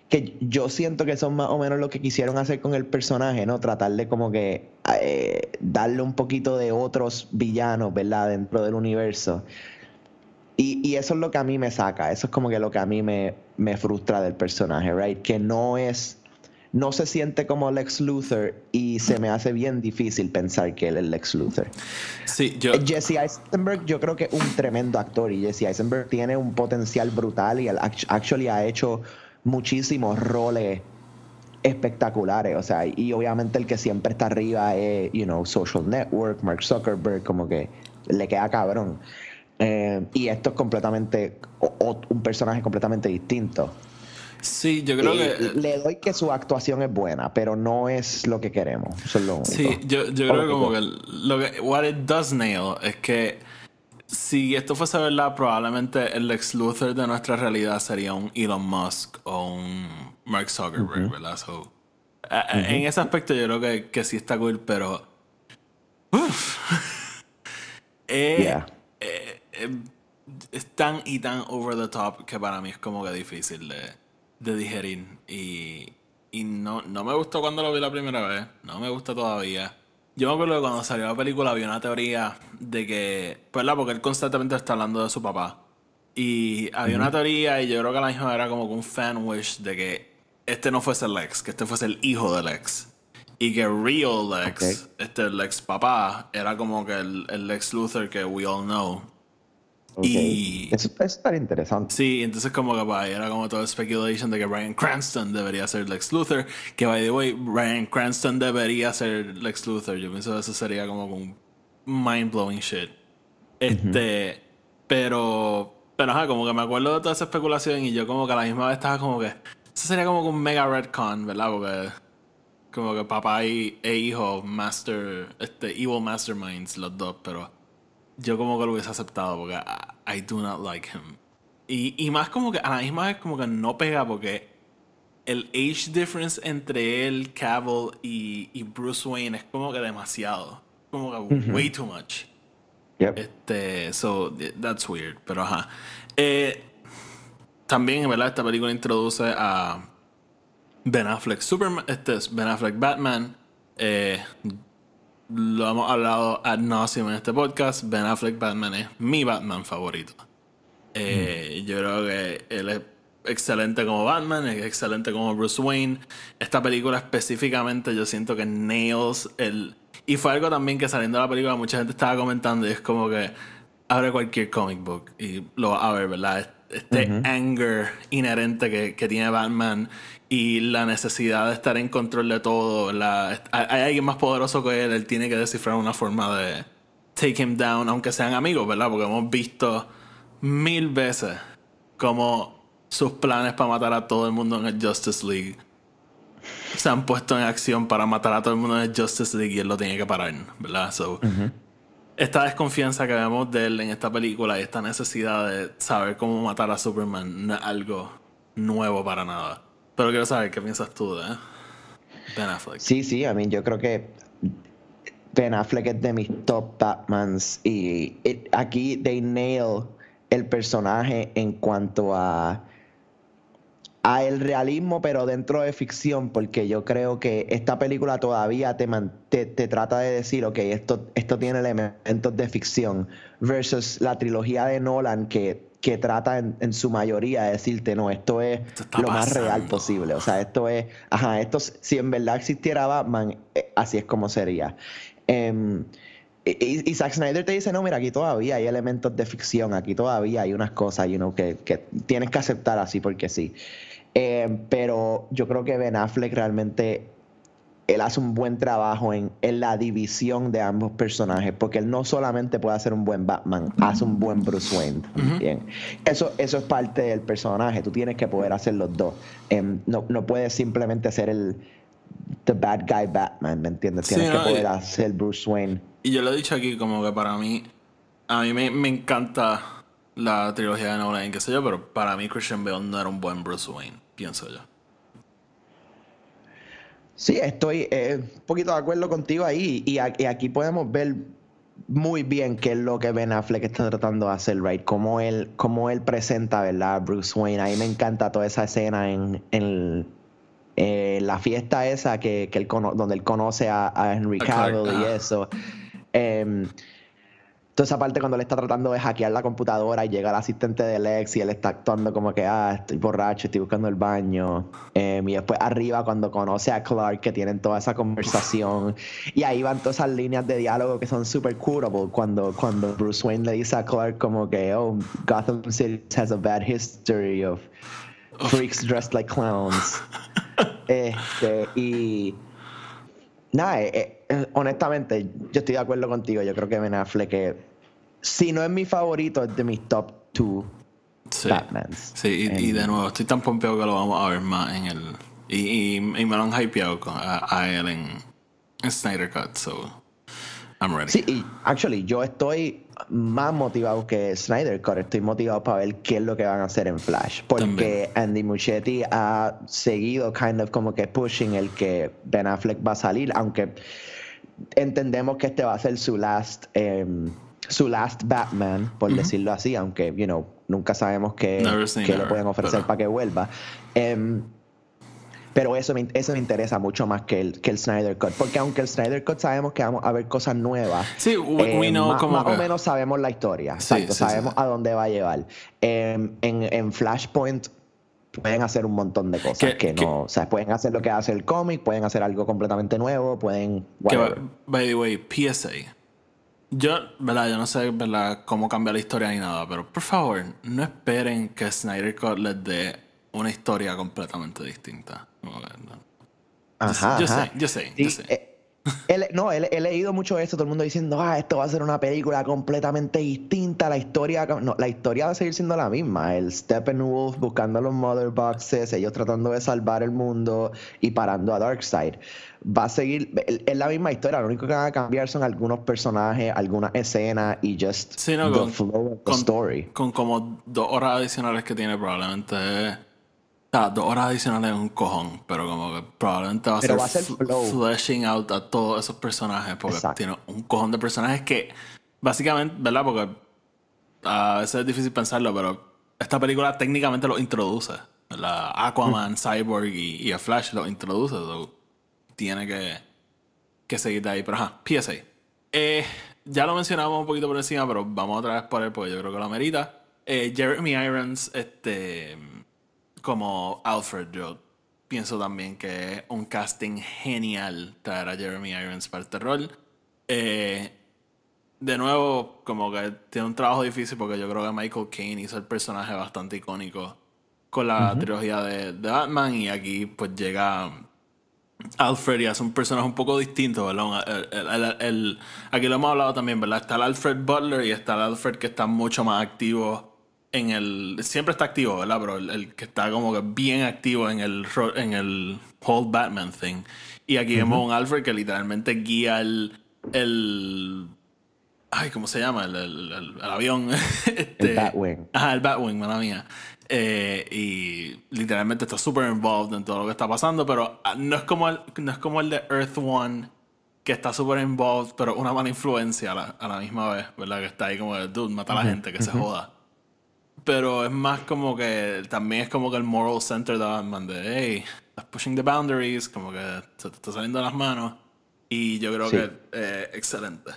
Speaker 2: que yo siento que son más o menos lo que quisieron hacer con el personaje, ¿no? Tratar de como que eh, darle un poquito de otros villanos, ¿verdad? Dentro del universo. Y, y eso es lo que a mí me saca, eso es como que lo que a mí me, me frustra del personaje, ¿right? Que no es, no se siente como Lex Luthor y se me hace bien difícil pensar que él es Lex Luthor.
Speaker 1: Sí, yo.
Speaker 2: Eh, Jesse Eisenberg yo creo que es un tremendo actor y Jesse Eisenberg tiene un potencial brutal y él act- actually ha hecho muchísimos roles espectaculares, o sea, y obviamente el que siempre está arriba es, you know, Social Network, Mark Zuckerberg, como que le queda cabrón. Eh, y esto es completamente o- o- un personaje completamente distinto.
Speaker 1: Sí, yo creo
Speaker 2: Eh,
Speaker 1: que.
Speaker 2: Le doy que su actuación es buena, pero no es lo que queremos. Eso es lo único.
Speaker 1: Sí, yo, yo creo que como que lo que what it does nail es que si esto fuese verdad, probablemente el Lex Luthor de nuestra realidad sería un Elon Musk o un Mark Zuckerberg, ¿verdad? So, a- a- En ese aspecto yo creo que, que sí está cool, pero uf. (laughs) Eh,
Speaker 2: Yeah.
Speaker 1: Eh, es tan y tan over the top que para mí es como que difícil de, de digerir. Y, y no, no me gustó cuando lo vi la primera vez. No me gusta todavía. Yo me acuerdo que cuando salió la película había una teoría de que, pues la, porque él constantemente está hablando de su papá. Y había una teoría, y yo creo que la misma era como que un fan wish de que este no fuese Lex, que este fuese el hijo de Lex. Y que real Lex,
Speaker 2: Ok.
Speaker 1: este Lex papá, era como que el, el Lex Luthor que we all know. Y-
Speaker 2: Eso, eso estaría interesante.
Speaker 1: Sí, entonces como que ahí era como todo speculation de que Brian Cranston debería ser Lex Luthor. Que by the way, Brian Cranston debería ser Lex Luthor. Yo pienso que eso sería como un mind blowing shit. Este, pero, pero ajá, como que me acuerdo de toda esa especulación y yo como que a la misma vez estaba como que, eso sería como un mega retcon, ¿verdad? Porque como que papá y, e hijo, master, este, evil masterminds los dos, pero yo como que lo hubiese aceptado porque I, I do not like him. Y, y más como que a la misma vez como que no pega porque el age difference entre él, Cavill y, y Bruce Wayne es como que demasiado. Como que way too much.
Speaker 2: Yep.
Speaker 1: Este, so, that's weird, pero ajá. Eh, también, en verdad, esta película introduce a, Ben Affleck Superman, este es Ben Affleck Batman. Eh, lo hemos hablado ad nauseam en este podcast. Ben Affleck Batman es mi Batman favorito. Eh, Yo creo que él es excelente como Batman, es excelente como Bruce Wayne. Esta película específicamente yo siento que nails el... Y fue algo también que saliendo de la película mucha gente estaba comentando y es como que abre cualquier comic book y lo va a ver, ¿verdad? Este anger inherente que, que tiene Batman y la necesidad de estar en control de todo. La, hay alguien más poderoso que él, él tiene que descifrar una forma de take him down, aunque sean amigos, ¿verdad? Porque hemos visto mil veces como sus planes para matar a todo el mundo en el Justice League se han puesto en acción para matar a todo el mundo en el Justice League y él lo tiene que parar, ¿verdad? So, Esta desconfianza que vemos de él en esta película y esta necesidad de saber cómo matar a Superman no es algo nuevo para nada. Pero quiero saber qué piensas tú de Ben Affleck.
Speaker 2: Sí, sí, a mí yo creo que Ben Affleck es de mis top Batmans y aquí they nail el personaje en cuanto a a el realismo, pero dentro de ficción, porque yo creo que esta película todavía te, te, trata de decir, ok, esto, esto tiene elementos de ficción, versus la trilogía de Nolan que que trata en, su mayoría de decirte, no, esto es lo más real posible. O sea, esto es, ajá, esto, si en verdad existiera Batman, eh, así es como sería. Em, y, Zack Snyder te dice, no, mira, aquí todavía hay elementos de ficción, aquí todavía hay unas cosas, you know, que, que tienes que aceptar así porque sí. Em, pero yo creo que Ben Affleck realmente él hace un buen trabajo en, la división de ambos personajes, porque él no solamente puede hacer un buen Batman, hace un buen Bruce Wayne también. eso, eso es parte del personaje, tú tienes que poder hacer los dos. Em, no, no puedes simplemente ser el the bad guy Batman, ¿me entiendes? Tienes que poder hacer Bruce Wayne.
Speaker 1: Y yo lo he dicho aquí como que para mí, a mí me, encanta la trilogía de Nolan, qué sé yo, pero para mí Christian Bale no era un buen Bruce Wayne, pienso yo.
Speaker 2: Sí, estoy eh, un poquito de acuerdo contigo ahí. Y, aquí podemos ver muy bien qué es lo que Ben Affleck está tratando de hacer, right? Cómo él, cómo él presenta, ¿verdad? Bruce Wayne. A mí me encanta toda esa escena en, en, eh, la fiesta esa que, que él donde él conoce a, Henry Cavill y eso. Em, toda esa parte cuando él está tratando de hackear la computadora y llega el asistente del ex y él está actuando como que, ah, estoy borracho, estoy buscando el baño. Em, y después arriba cuando conoce a Clark que tienen toda esa conversación. y ahí van todas esas líneas de diálogo que son super curable cuando, cuando Bruce Wayne le dice a Clark como que, oh, Gotham City has a bad history of freaks dressed like clowns. (laughs) este, y... Nada, eh, eh, honestamente, yo estoy de acuerdo contigo. Yo creo que Ben Affleck si no es mi favorito, es de mis top two
Speaker 1: sí. Batmans. Sí, y, de nuevo, estoy tan pompeado que lo vamos a ver más en el. Y, y, me lo han hypeado a, él en, Snyder Cut, so I'm ready.
Speaker 2: Sí, y actually, yo estoy más motivado que Snyder Cut. Estoy motivado para ver qué es lo que van a hacer en Flash. Porque Andy Muschietti ha seguido kind of como que pushing el que Ben Affleck va a salir, aunque entendemos que este va a ser su last. Em, su last Batman, por decirlo así, aunque, you know, nunca sabemos qué, qué le pueden ofrecer para que vuelva. Em, pero eso me, eso me interesa mucho más que el, que el Snyder Cut. Porque aunque el Snyder Cut sabemos que vamos a ver cosas nuevas,
Speaker 1: sí, we, em,
Speaker 2: más, o menos sabemos la historia. Exacto, sabemos a dónde va a llevar. Em, en, en, Flashpoint pueden hacer un montón de cosas que, no. O sea, pueden hacer lo que hace el cómic, pueden hacer algo completamente nuevo, pueden.
Speaker 1: by the way, PSA. Yo, ¿verdad? Yo no sé, ¿verdad? Cómo cambia la historia ni nada, pero por favor, no esperen que Snyder Cut les dé una historia completamente distinta.
Speaker 2: Ajá,
Speaker 1: yo, sé, yo sé, yo sé.
Speaker 2: Eh, no, he, leído mucho esto, todo el mundo diciendo, ah, esto va a ser una película completamente distinta, la historia, no, la historia va a seguir siendo la misma, el Steppenwolf buscando los Mother Boxes, ellos tratando de salvar el mundo y parando a Darkseid. Va a seguir, es la misma historia, lo único que van a cambiar son algunos personajes, algunas escenas y just
Speaker 1: the flow of the story. Con como dos horas adicionales que tiene probablemente dos horas adicionales es un cojón, pero como que probablemente va a, ser, fleshing out a todos esos personajes, porque tiene un cojón de personajes que, básicamente, ¿verdad? Porque a veces es difícil pensarlo, pero esta película técnicamente los introduce, la Aquaman, Cyborg y, a Flash lo introduce. tiene que, que seguir de ahí. Pero ajá, PSA. Eh, ya lo mencionamos un poquito por encima, pero vamos otra vez por él porque yo creo que lo amerita. Eh, Jeremy Irons, este, como Alfred, yo pienso también que es un casting genial traer a Jeremy Irons para este rol. Eh, de nuevo, como que tiene un trabajo difícil porque yo creo que Michael Caine hizo el personaje bastante icónico con la trilogía de, Batman y aquí pues llega Alfred y hace un personaje un poco distinto, ¿verdad? El, aquí lo hemos hablado también, ¿verdad? Está el Alfred Butler y está el Alfred que está mucho más activo en el... Siempre está activo, ¿verdad? Pero el, que está como que bien activo en el, en el whole Batman thing. Y aquí vemos un Alfred que literalmente guía el... el Ay, ¿cómo se llama? El, el, avión. (laughs)
Speaker 2: este, el Batwing.
Speaker 1: Ajá, el Batwing, mala mía. Eh, y literalmente está súper involved en todo lo que está pasando, pero ah, no es como el, no es como el de Earth One, que está súper involved, pero una mala influencia a la, a la, misma vez, ¿verdad? Que está ahí como, dude, mata a la gente, que se joda. Pero es más como que, también es como que el moral center de Batman, de, hey, estás pushing the boundaries, como que se te está saliendo de las manos. Y yo creo que eh, excelente.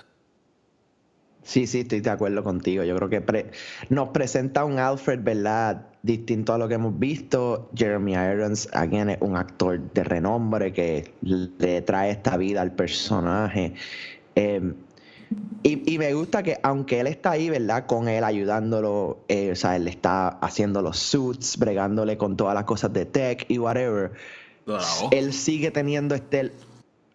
Speaker 2: Sí, sí, estoy de acuerdo contigo. Yo creo que nos presenta un Alfred, ¿verdad? Distinto a lo que hemos visto. Jeremy Irons, again, es un actor de renombre que le trae esta vida al personaje. Em, y, me gusta que, aunque él está ahí, ¿verdad? Con él ayudándolo, eh, o sea, él está haciendo los suits, bregándole con todas las cosas de tech y whatever. Él sigue teniendo este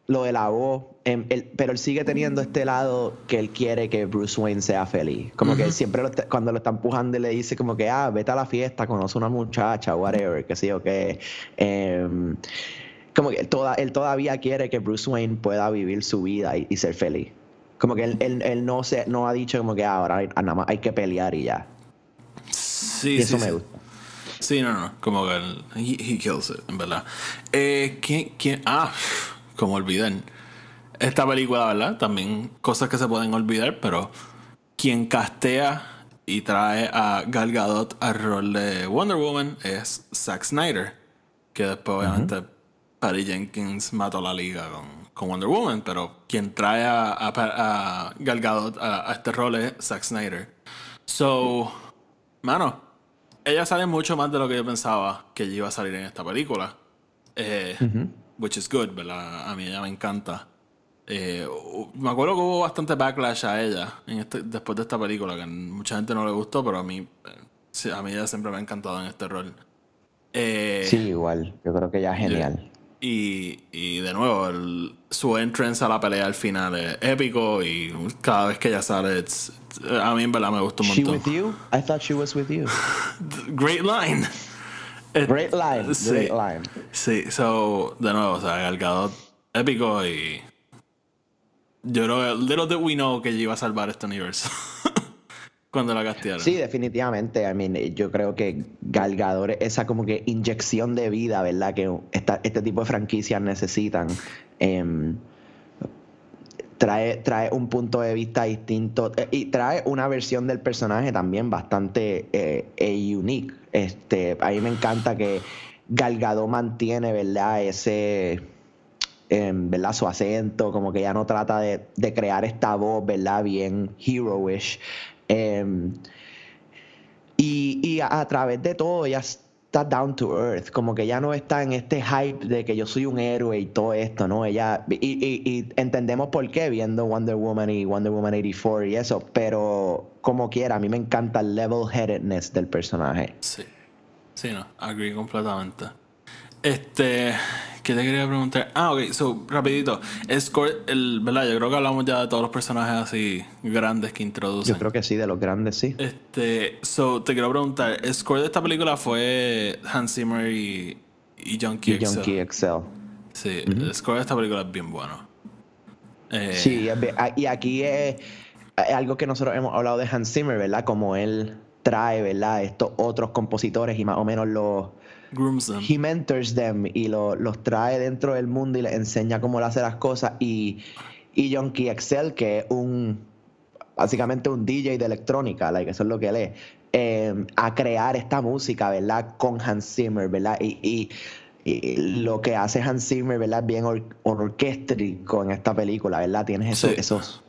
Speaker 2: lo de la voz, em, pero él sigue teniendo este lado que él quiere que Bruce Wayne sea feliz. Como que siempre cuando lo está empujando le dice como que, ah, vete a la fiesta, conoce a una muchacha, whatever, que sí o qué. Em, como que él, toda, él todavía quiere que Bruce Wayne pueda vivir su vida y, ser feliz. Como que él, no, se, no ha dicho como que ah, ahora hay, nada más hay que pelear y ya.
Speaker 1: Sí,
Speaker 2: y eso me gusta.
Speaker 1: Sí, no, no, como que él, he, kills it, en verdad. Eh, ¿quién, quién? Ah como olvidan Esta película, ¿verdad? También cosas que se pueden olvidar, pero quien castea y trae a Gal Gadot al rol de Wonder Woman es Zack Snyder, que después obviamente Patty Jenkins mató la liga con, Wonder Woman, pero quien trae a, a, Gal Gadot a, este rol es Zack Snyder. So, mano, ella sale mucho más de lo que yo pensaba que ella iba a salir en esta película. Eh, which is good, ¿verdad? A mí ella me encanta. Eh, me acuerdo que hubo bastante backlash a ella en este, después de esta película, que mucha gente no le gustó, pero a mí, eh, a mí ella siempre me ha encantado en este rol.
Speaker 2: Eh, sí, igual, yo creo que ella es genial.
Speaker 1: Y, y de nuevo, su entrance a la pelea al final es épico y cada vez que ella sale, a mí en verdad me gusta un montón.
Speaker 2: She with you? I thought she was with you. (laughs)
Speaker 1: Great line. (laughs)
Speaker 2: Great line, sí, great line.
Speaker 1: Sí, so, de nuevo, o sea, Galgado épico y. Yo creo que little did we know que ella iba a salvar este universo. (laughs) Cuando la castearon.
Speaker 2: Sí, definitivamente. I mean, yo creo que Galgador, esa como que inyección de vida, ¿verdad? Que este tipo de franquicias necesitan. Em, trae, trae un punto de vista distinto eh, y trae una versión del personaje también bastante eh, e unique. Este, a mí me encanta que Galgado mantiene, ¿verdad? Ese, em, ¿verdad? Su acento, como que ya no trata de, crear esta voz, ¿verdad? Bien heroish. Em, y, y a, través de todo, ella está down to earth, como que ya no está en este hype de que yo soy un héroe y todo esto, ¿no? Ella, y, entendemos por qué viendo Wonder Woman y Wonder Woman 84 y eso, pero como quiera, a mí me encanta el level-headedness del personaje.
Speaker 1: Sí, sí, no, agree completamente. Este, ¿qué te quería preguntar? Ah, ok, so, rapidito. Score, el, ¿verdad? Yo creo que hablamos ya de todos los personajes así grandes que introducen.
Speaker 2: Yo creo que sí, de los grandes, sí.
Speaker 1: Este, so, te quiero preguntar, el score de esta película fue Hans Zimmer y, y Junkie
Speaker 2: y Junkie Excel.
Speaker 1: Sí, el score de esta película es bien bueno.
Speaker 2: Eh, sí, y aquí es, algo que nosotros hemos hablado de Hans Zimmer, ¿verdad? Como él trae, ¿verdad? Estos otros compositores y más o menos los He mentors them y los trae dentro del mundo y les enseña cómo hacer las cosas. Y, y Key Excel, que es un básicamente un DJ de electrónica, like, eso es lo que él es. em, a crear esta música, ¿verdad? Con Hans Zimmer, ¿verdad? Y, lo que hace Hans Zimmer, ¿verdad? Bien orquestrico en esta película, ¿verdad? Tienes esos,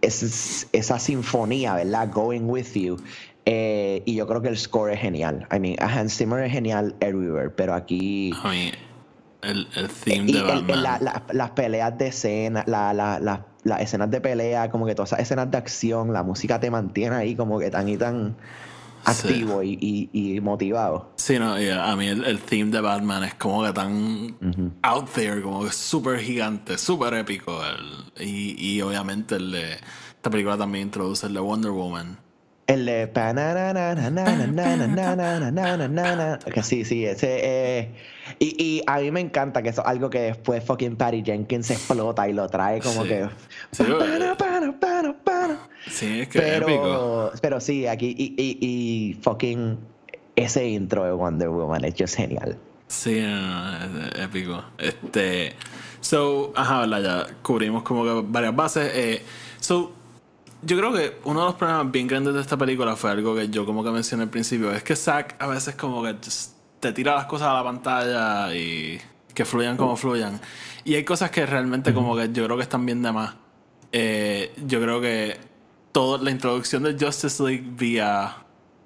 Speaker 2: esa sinfonía, ¿verdad? Going with you. Eh, y yo creo que el score es genial. I mean, Hans Zimmer es genial everywhere, pero aquí.
Speaker 1: el, el theme de Batman.
Speaker 2: las peleas de escena, las escenas de pelea, como que todas esas escenas de acción, la música te mantiene ahí como que tan y tan activo y, y, motivado.
Speaker 1: Sí, no, a mí el, theme de Batman es como que tan out there, como que súper gigante, súper épico. y, y obviamente el de, esta película también introduce el de Wonder Woman.
Speaker 2: El de. Que sí, sí, ese. y, y a mí me encanta que eso es algo que después fucking Patty Jenkins explota y lo trae como que.
Speaker 1: Sí, es que pero,
Speaker 2: Pero sí, aquí. Y, y, y fucking. Ese intro de Wonder Woman es just genial.
Speaker 1: Sí, es épico. Este. So, ajá, ya cubrimos como que varias bases. Eh, so, yo creo que uno de los problemas bien grandes de esta película fue algo que yo como que mencioné al principio. Es que Zack a veces como que te tira las cosas a la pantalla y que fluyan como fluyan. Y hay cosas que realmente como que yo creo que están bien de más. Eh, yo creo que toda la introducción de Justice League vía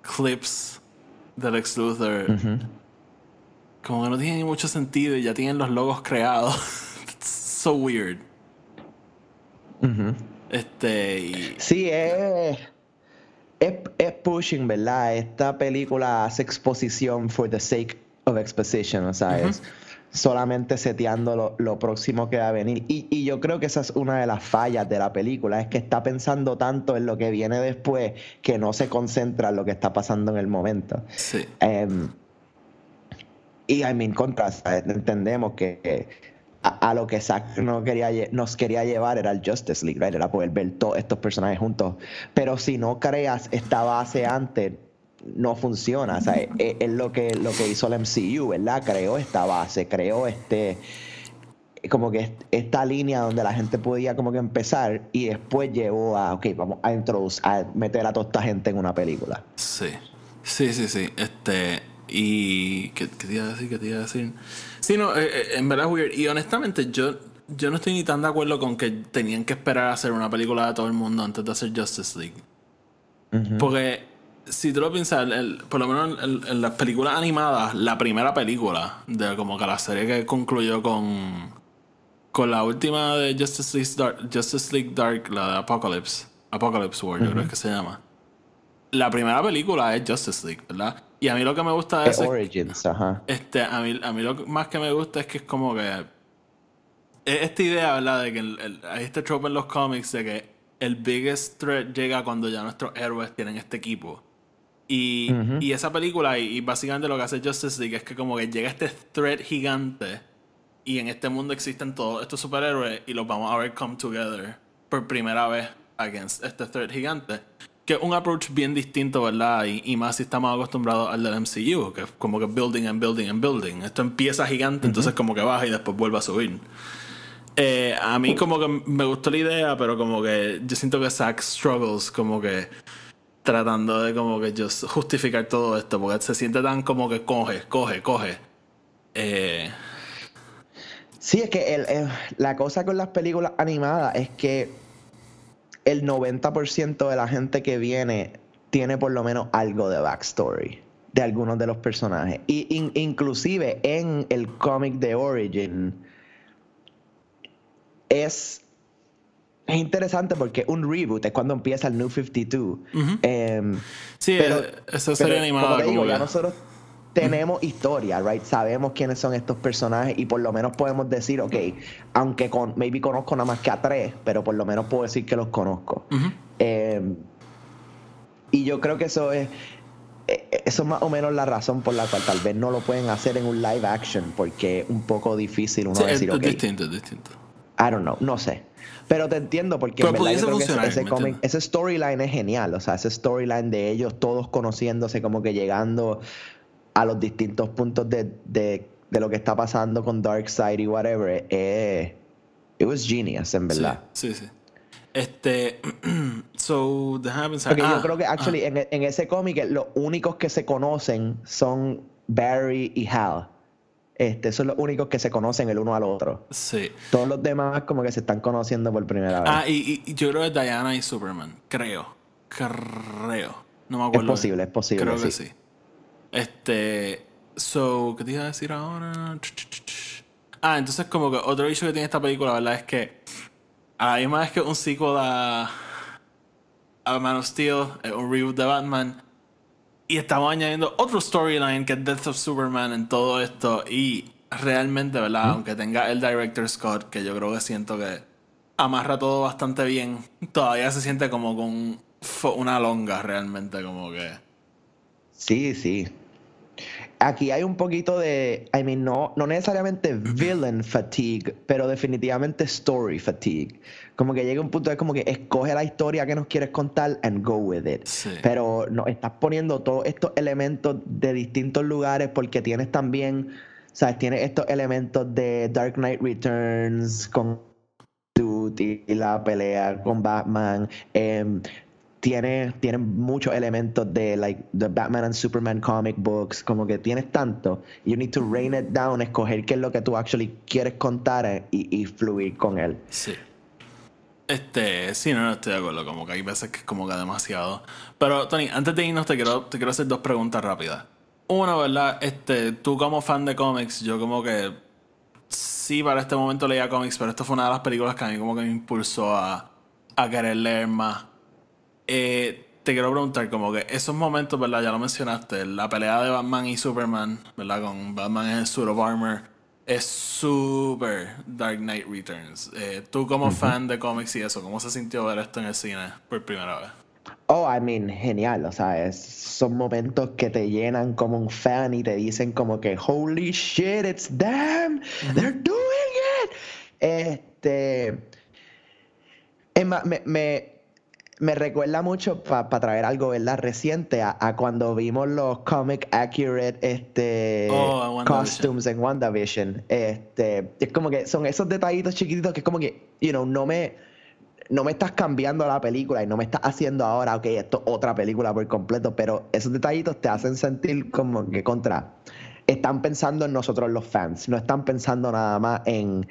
Speaker 1: clips del Lex Luthor como que no tiene mucho sentido y ya tienen los logos creados. (laughs) It's so weird. Este.
Speaker 2: Sí, es, es, pushing, ¿verdad? Esta película hace exposición for the sake of exposition, o sea, es solamente seteando lo, próximo que va a venir. Y, yo creo que esa es una de las fallas de la película, es que está pensando tanto en lo que viene después que no se concentra en lo que está pasando en el momento.
Speaker 1: Sí.
Speaker 2: Em, y I mean, contra, entendemos que a, lo que Zack no quería, nos quería llevar era el Justice League, era poder ver todos estos personajes juntos. Pero si no creas esta base antes, no funciona. O sea, es, lo, que, lo que hizo el MCU, ¿verdad? Creó esta base, creó este como que esta línea donde la gente podía como que empezar y después llevó a, ok, vamos a introducir, a meter a toda esta gente en una película.
Speaker 1: Sí, sí, sí, sí. Este, y, ¿qué, qué te iba a decir? ¿Qué te iba a decir? Sí, no, eh, eh, en verdad es weird. Y honestamente, yo, yo no estoy ni tan de acuerdo con que tenían que esperar a hacer una película de todo el mundo antes de hacer Justice League. Porque si tú lo piensas, por lo menos en, las películas animadas, la primera película de como que la serie que concluyó con con la última de Justice League Dark, Justice League Dark la de Apocalypse, Apocalypse War, yo creo que se llama. La primera película es Justice League, ¿verdad? Y a mí lo que me gusta de eso.
Speaker 2: Origins, ajá.
Speaker 1: Este, a mí, a mí lo más que me gusta es que es como que. Esta idea, ¿verdad? De que el, hay este trope en los cómics de que el biggest threat llega cuando ya nuestros héroes tienen este equipo. Y, y esa película, y, básicamente lo que hace Justice League es que como que llega este threat gigante y en este mundo existen todos estos superhéroes y los vamos a ver come together por primera vez against este threat gigante que es un approach bien distinto, ¿verdad? Y, más si estamos acostumbrados al del MCU, que es como que building and building and building. Esto empieza gigante, entonces como que baja y después vuelve a subir. Eh, a mí como que me gustó la idea, pero como que yo siento que Zack struggles como que tratando de como que just justificar todo esto, porque se siente tan como que coge, coge, coge. Eh...
Speaker 2: Sí, es que la cosa con las películas animadas es que el 90% de la gente que viene tiene por lo menos algo de backstory de algunos de los personajes. Y inclusive en el cómic de Origin es, es interesante porque un reboot es cuando empieza el New 52. Em,
Speaker 1: sí, pero, esa serie animada.
Speaker 2: Como ya nosotros tenemos historia, right? Sabemos quiénes son estos personajes y por lo menos podemos decir, ok, aunque con, maybe conozco nada más que a tres, pero por lo menos puedo decir que los conozco. Em, y yo creo que eso es, e, e, eso es más o menos la razón por la cual tal vez no lo pueden hacer en un live action, porque es un poco difícil uno decir,
Speaker 1: es distinto, es distinto.
Speaker 2: I don't know, no sé. Pero te entiendo porque en verdad yo creo que ese, ese storyline es genial. O sea, ese storyline de ellos todos conociéndose, como que llegando a los distintos puntos de, de, de lo que está pasando con Darkseid y whatever, eh, it was genius, en verdad.
Speaker 1: Sí, sí. Este. (clears throat) so, déjame pensar.
Speaker 2: Porque
Speaker 1: Ah,
Speaker 2: yo creo que,
Speaker 1: ah,
Speaker 2: actually, en, en ese cómic, los únicos que se conocen son Barry y Hal. Este, son los únicos que se conocen el uno al otro.
Speaker 1: sí.
Speaker 2: Todos los demás, como que se están conociendo por primera vez.
Speaker 1: Ah, y, y- yo creo que Diana y Superman. Creo. Creo. No me
Speaker 2: es
Speaker 1: acuerdo.
Speaker 2: posible, es posible.
Speaker 1: Creo que
Speaker 2: sí.
Speaker 1: Este. So, ¿qué te iba a decir ahora? Ah, entonces, como que otro issue que tiene esta película, ¿verdad? Es que. A la misma vez que un sequel a. A Man of Steel, un reboot de Batman. Y estamos añadiendo otro storyline que es Death of Superman en todo esto. Y realmente, ¿verdad? Aunque tenga el director Scott, que yo creo que siento que amarra todo bastante bien, todavía se siente como con una longa realmente, como que.
Speaker 2: Sí, sí. Aquí hay un poquito de, I mean, no, no necesariamente villain fatigue, pero definitivamente story fatigue. Como que llega un punto de como que escoge la historia que nos quieres contar and go with it.
Speaker 1: Sí.
Speaker 2: Pero no estás poniendo todos estos elementos de distintos lugares porque tienes también, sabes, tienes estos elementos de Dark Knight Returns con Duty la pelea con Batman. em, tiene, tiene muchos elementos de like the Batman and Superman comic books, como que tienes tanto. You need to rain it down, escoger qué es lo que tú actually quieres contar eh, y, y fluir con él.
Speaker 1: Sí. Este, sí, no, no estoy de acuerdo. Como que hay veces que es como que demasiado. Pero, Tony, antes de irnos, te quiero, te quiero hacer dos preguntas rápidas. Una, ¿verdad? Este, tú como fan de cómics, yo como que sí, para este momento leía cómics, pero esto fue una de las películas que a mí como que me impulsó a, a querer leer más. Eh, te quiero preguntar, como que esos momentos, ¿verdad? Ya lo mencionaste, la pelea de Batman y Superman, ¿verdad? Con Batman en el suit of armor, es súper Dark Knight Returns. Eh, tú como fan de cómics y eso, ¿cómo se sintió ver esto en el cine por primera vez?
Speaker 2: Oh, I mean, genial, o sea, es- son momentos que te llenan como un fan y te dicen como que, holy shit, it's them, they're doing it. Este, es más, me, me, me recuerda mucho para traer algo, ¿verdad? Reciente a, a cuando vimos los comic accurate este,
Speaker 1: Oh,
Speaker 2: costumes en WandaVision. Este, es como que son esos detallitos chiquititos que es como que, you know, no me no me estás cambiando la película y no me estás haciendo ahora, ok, esto es otra película por completo, pero esos detallitos te hacen sentir como que contra. Están pensando en nosotros los fans, no están pensando nada más en,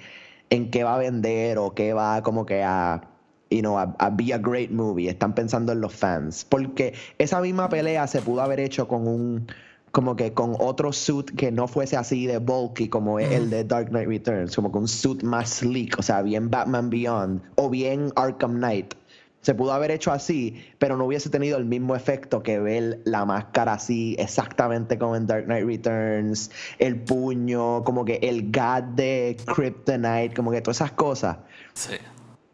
Speaker 2: en qué va a vender o qué va como que a, you know, a, a be a great movie. Están pensando en los fans. Porque esa misma pelea se pudo haber hecho con un como que con otro suit que no fuese así de bulky como el de Dark Knight Returns, como con un suit más sleek, o sea, bien Batman Beyond o bien Arkham Knight. Se pudo haber hecho así, pero no hubiese tenido el mismo efecto que ver la máscara así, exactamente como en Dark Knight Returns, el puño, como que el God de Kryptonite, como que todas esas cosas.
Speaker 1: Sí.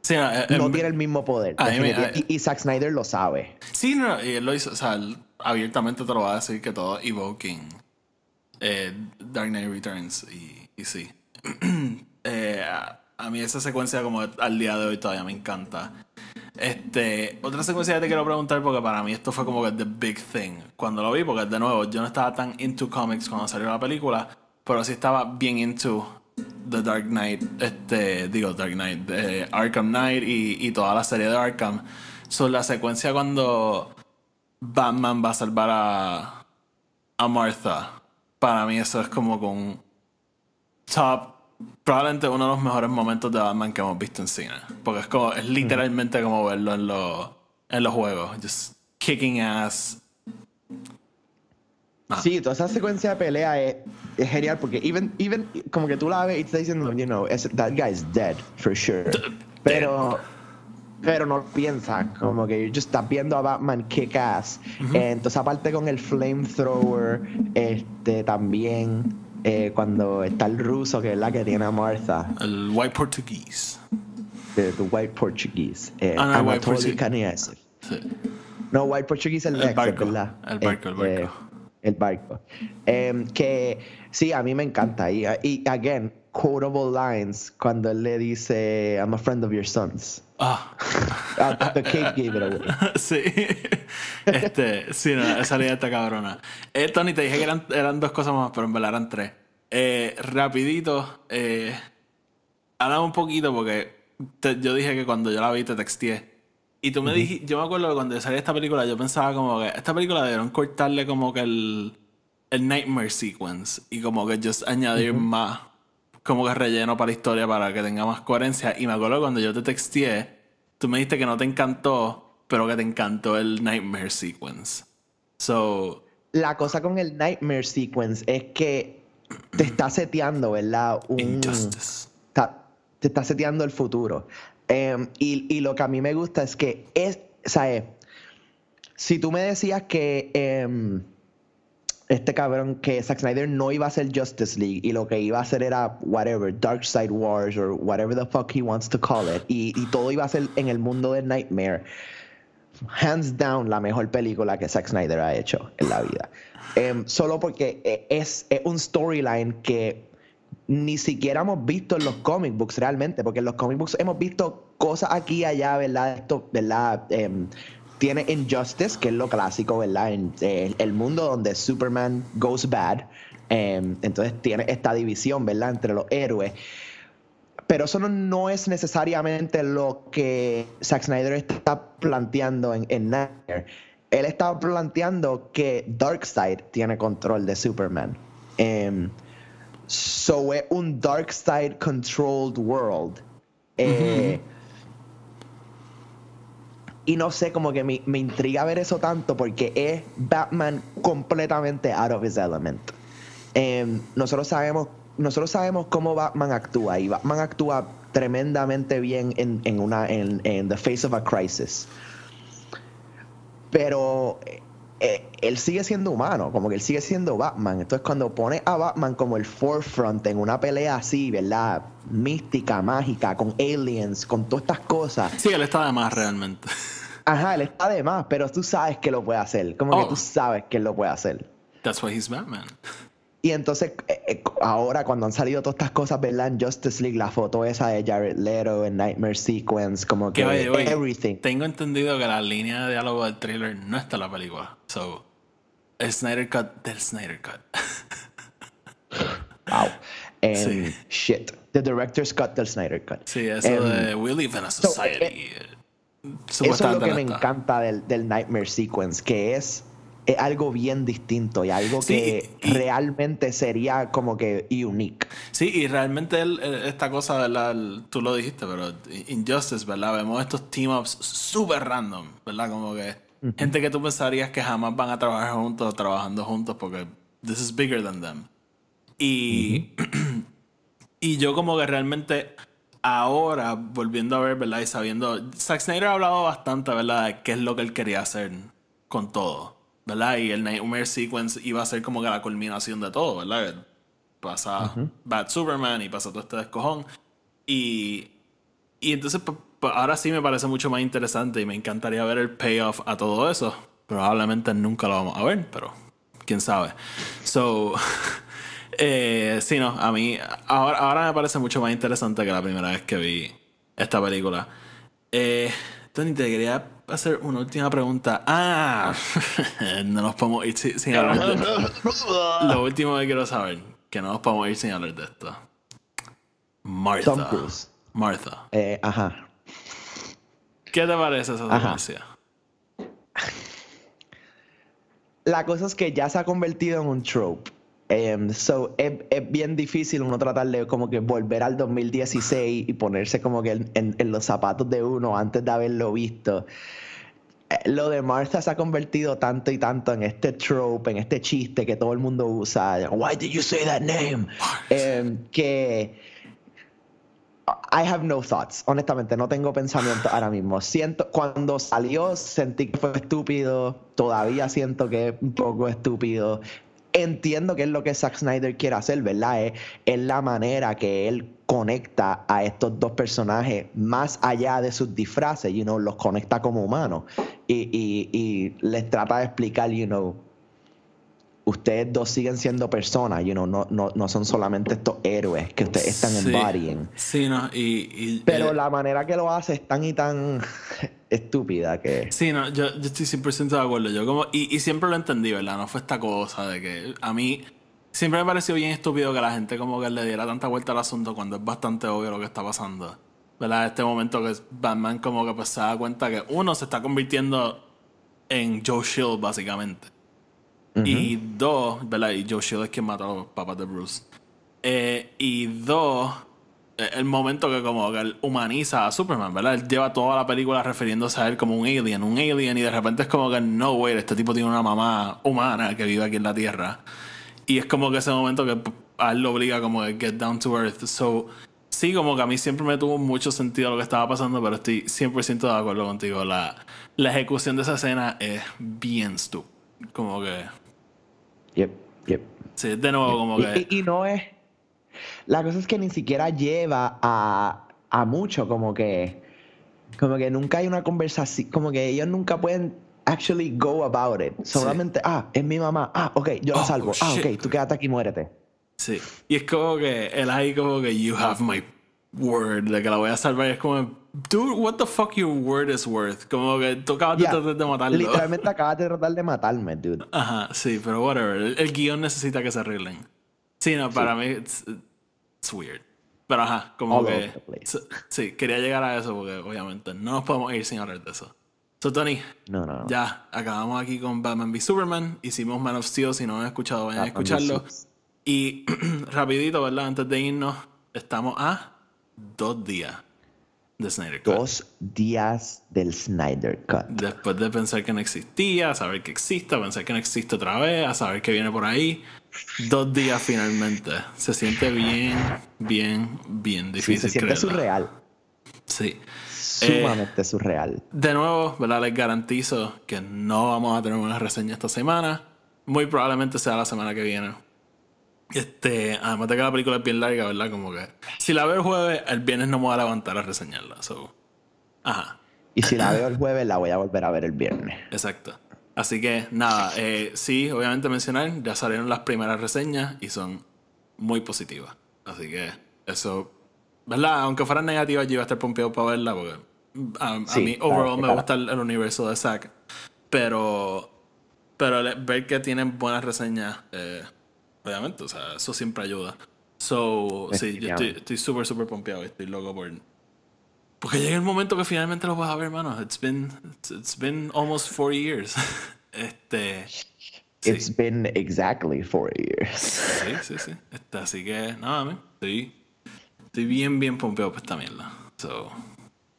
Speaker 1: Sí, no, eh,
Speaker 2: No
Speaker 1: em-
Speaker 2: tiene el mismo poder.
Speaker 1: a mí me-
Speaker 2: definitivamente. y, y Zack Snyder lo sabe.
Speaker 1: Sí, no, y él lo hizo, o sea, él abiertamente te lo va a decir que todo evoking eh, Dark Knight Returns y, y sí. (clears throat) Eh, a, a mí esa secuencia como al día de hoy todavía me encanta. Este, otra secuencia que te quiero preguntar porque para mí esto fue como que the big thing cuando lo vi porque de nuevo yo no estaba tan into comics cuando salió la película, pero sí estaba bien into The Dark Knight, este, digo Dark Knight, de Arkham Knight y, y toda la serie de Arkham. Son la secuencia cuando Batman va a salvar a, a Martha. Para mí eso es como con top, probablemente uno de los mejores momentos de Batman que hemos visto en cine. Porque es como, es literalmente como verlo en, los en los juegos. Just kicking ass. Ah.
Speaker 2: Sí, toda esa secuencia de pelea es, es genial porque even, even como que tú la ves y te está diciendo, you know, that guy is dead for sure. Pero, pero no lo piensas, como que just estás viendo a Batman kick ass. Eh, Entonces, aparte con el flamethrower, este también eh, cuando está el ruso que es la que tiene a Martha,
Speaker 1: El White Portuguese.
Speaker 2: the, the white Portuguese, eh,
Speaker 1: Ah, no, el white
Speaker 2: Anatoly
Speaker 1: Portu-
Speaker 2: Kanievsky.
Speaker 1: Sí.
Speaker 2: No, White Portuguese es el,
Speaker 1: El
Speaker 2: Lex,
Speaker 1: barco,
Speaker 2: ¿verdad?
Speaker 1: el barco, el
Speaker 2: Este,
Speaker 1: barco.
Speaker 2: El barco. Em, que sí, a mí me encanta. Y, y again, quotable lines cuando él le dice, I'm a friend of your sons.
Speaker 1: Ah.
Speaker 2: Ah, the cake gave it away. (laughs)
Speaker 1: sí. Este, sí, no, esa línea está cabrona. Eh, Tony, te dije que eran, eran dos cosas más, pero en verdad eran tres. Eh, rapidito, eh, habla un poquito porque yo dije que cuando yo la vi te texteé. Y tú me dijiste, yo me acuerdo que cuando salió esta película, yo pensaba como que esta película debieron cortarle como que el, el Nightmare Sequence y como que just añadir más, como que relleno para la historia para que tenga más coherencia. Y me acuerdo que cuando yo te texteé, tú me dijiste que no te encantó, pero que te encantó el Nightmare Sequence. So.
Speaker 2: La cosa con el Nightmare Sequence es que te está seteando, ¿verdad?
Speaker 1: Un, Injustice.
Speaker 2: te está seteando el futuro. Em, y, lo que a mí me gusta es que es, ¿sabes? Si tú me decías que em, este cabrón, que Zack Snyder no iba a hacer Justice League y lo que iba a hacer era whatever, Dark Side Wars or whatever the fuck he wants to call it, y, todo iba a ser en el mundo de Nightmare, hands down la mejor película que Zack Snyder ha hecho en la vida. Em, solo porque e, es, es un storyline que ni siquiera hemos visto en los comic books realmente, porque en los comic books hemos visto cosas aquí y allá, ¿verdad? Esto, ¿verdad? Em, tiene Injustice, que es lo clásico, ¿verdad? En, eh, el mundo donde Superman goes bad. Em, entonces tiene esta división, ¿verdad? Entre los héroes. Pero eso no, es necesariamente lo que Zack Snyder está planteando en, en Nightmare. Él está planteando que Darkseid tiene control de Superman. Eh, So es un dark side controlled world. Eh, y no sé, como que me, intriga ver eso tanto porque es Batman completamente out of his element. Em, nosotros sabemos nosotros sabemos cómo Batman actúa y Batman actúa tremendamente bien en, en una en, the face of a crisis. Pero eh, él sigue siendo humano, como que él sigue siendo Batman. Entonces, cuando pone a Batman como el forefront en una pelea así, ¿verdad? Mística, mágica, con aliens, con todas estas cosas.
Speaker 1: Sí, él está de más realmente. (laughs)
Speaker 2: Ajá, él está de más, pero tú sabes que lo puede hacer. Como que tú oh. sabes que él lo puede hacer.
Speaker 1: That's why he's Batman.
Speaker 2: Y entonces, eh, eh, ahora cuando han salido todas estas cosas, ¿verdad? En Justice League, la foto esa de Jared Leto en Nightmare Sequence, como que, everything.
Speaker 1: Tengo entendido que la línea de diálogo del trailer no está en la película. So, el Snyder Cut del Snyder Cut. (laughs)
Speaker 2: wow. And shit. The director's cut del Snyder Cut.
Speaker 1: Sí, eso de We live in a society. Eh,
Speaker 2: eso es lo que me encanta del, del Nightmare Sequence, que es es algo bien distinto y algo que realmente sería como que unique.
Speaker 1: Sí, y realmente esta cosa, ¿verdad? Tú lo dijiste, pero Injustice, ¿verdad? Vemos estos team-ups súper random, ¿verdad? Como que gente que tú pensarías que jamás van a trabajar juntos trabajando juntos porque this is bigger than them. Y, (clears throat) y yo como que realmente ahora, volviendo a ver, ¿verdad? Y sabiendo, Zack Snyder ha hablado bastante, ¿verdad? De qué es lo que él quería hacer con todo. ¿Verdad? Y el Nightmare Sequence iba a ser como que la culminación de todo, ¿verdad? Pasa Bad Superman y pasa todo este descojón. Y, y entonces, pues, ahora sí me parece mucho más interesante y me encantaría ver el payoff a todo eso. Probablemente nunca lo vamos a ver, pero quién sabe. So, (laughs) eh, sí, no, a mí ahora, ahora me parece mucho más interesante que la primera vez que vi esta película. Eh, Tony, te quería hacer una última pregunta. Ah, (laughs) no nos podemos ir sin, hablar de esto. Lo último que quiero saber, que no nos podemos ir sin hablar de esto. Martha. Martha.
Speaker 2: Eh, ajá.
Speaker 1: ¿Qué te parece esa secuencia?
Speaker 2: La cosa es que ya se ha convertido en un trope. Um, so, es, bien difícil uno tratar de como que volver al 2016 y ponerse como que en, en, los zapatos de uno antes de haberlo visto. Eh, lo de Martha se ha convertido tanto y tanto en este trope, en este chiste que todo el mundo usa. Why did you say that name? Um, que I have no thoughts. Honestamente, no tengo pensamiento ahora mismo. Siento, cuando salió, sentí que fue estúpido. Todavía siento que es un poco estúpido entiendo que es lo que Zack Snyder quiere hacer, ¿verdad? Es, es, la manera que él conecta a estos dos personajes más allá de sus disfraces, you know, los conecta como humanos y, y, y les trata de explicar, you know, ustedes dos siguen siendo personas, you know, no, no, no son solamente estos héroes que ustedes están embodying.
Speaker 1: Sí, no, y,
Speaker 2: Pero eh, la manera que lo hace es tan y tan (laughs) estúpida que...
Speaker 1: Sí, no, yo, yo estoy 100% de acuerdo. Yo como, y, y siempre lo entendí, ¿verdad? No fue esta cosa de que a mí siempre me pareció bien estúpido que la gente como que le diera tanta vuelta al asunto cuando es bastante obvio lo que está pasando. ¿verdad? Este momento que Batman como que pues se da cuenta que uno se está convirtiendo en Joe Shield básicamente. Y dos, ¿verdad? Y Joe Shield es quien mató a papá de Bruce. Eh, y dos, eh, el momento que como que él humaniza a Superman, ¿verdad? Él lleva toda la película refiriéndose a él como un alien, un alien, y de repente es como que no, güey, este tipo tiene una mamá humana que vive aquí en la Tierra. Y es como que ese momento que a él lo obliga como que get down to earth. So, sí, como que a mí siempre me tuvo mucho sentido lo que estaba pasando, pero estoy 100% de acuerdo contigo. La, la ejecución de esa escena es bien stupid. Como que...
Speaker 2: Yep, yep.
Speaker 1: Sí, de nuevo, como que...
Speaker 2: y no es la cosa es que ni siquiera lleva a, a mucho, como que, como que nunca hay una conversación, como que ellos nunca pueden actually go about it. Solamente, ah, es mi mamá, ah, ok, yo la oh, salvo, ah, ok, tú quédate aquí y muérete.
Speaker 1: Sí, y es como que él ahí como que, you have my word, de que la voy a salvar, y es como, dude, what the fuck your word is worth. Como que tú acabas de tratar de matarlo.
Speaker 2: Literalmente acabas de tratar de matarme, dude.
Speaker 1: Ajá, sí, pero whatever. El, el guion necesita que se arreglen. Sí, no, para mí, it's, weird. Pero ajá, como que. Sí, quería llegar a eso porque obviamente no nos podemos ir sin hablar de eso. So, Tony,
Speaker 2: no, no,
Speaker 1: ya acabamos aquí con Batman v Superman. Hicimos Man of Steel. Si no han escuchado, vayan a escucharlo. Y (clears throat) rapidito, ¿verdad? Antes de irnos, estamos a dos días Snyder
Speaker 2: Dos días del Snyder Cut.
Speaker 1: Después de pensar que no existía, saber que existe, pensar que no existe otra vez, a saber que viene por ahí. Dos días finalmente. Se siente bien, bien, bien difícil.
Speaker 2: se siente surreal.
Speaker 1: Sí.
Speaker 2: Sumamente surreal.
Speaker 1: De nuevo, ¿verdad? Les garantizo que no vamos a tener una reseña esta semana. Muy probablemente sea la semana que viene. Este, además de que la película es bien larga, ¿verdad? Como que si la veo el jueves, el viernes no me voy a levantar a reseñarla. So. Ajá.
Speaker 2: Y si la veo el jueves, la voy a volver a ver el viernes.
Speaker 1: Exacto. Así que nada, eh, sí, obviamente mencionar, ya salieron las primeras reseñas y son muy positivas. Así que eso, ¿verdad? Aunque fueran negativas, yo iba a estar pompeado para verla porque a, mí, overall, me gusta el, universo de Zack. Pero, pero ver que tienen buenas reseñas. Eh, obviamente, o sea, eso siempre ayuda. So, sí, yo estoy súper, súper pompeado, estoy loco por... Porque llega el momento que finalmente lo vas a ver, hermano. It's been, it's been almost four years. (laughs) este...
Speaker 2: It's been exactly four years.
Speaker 1: Sí, sí, sí. Este, así que, nada, no, estoy, estoy bien, bien pompeado por esta mierda. So,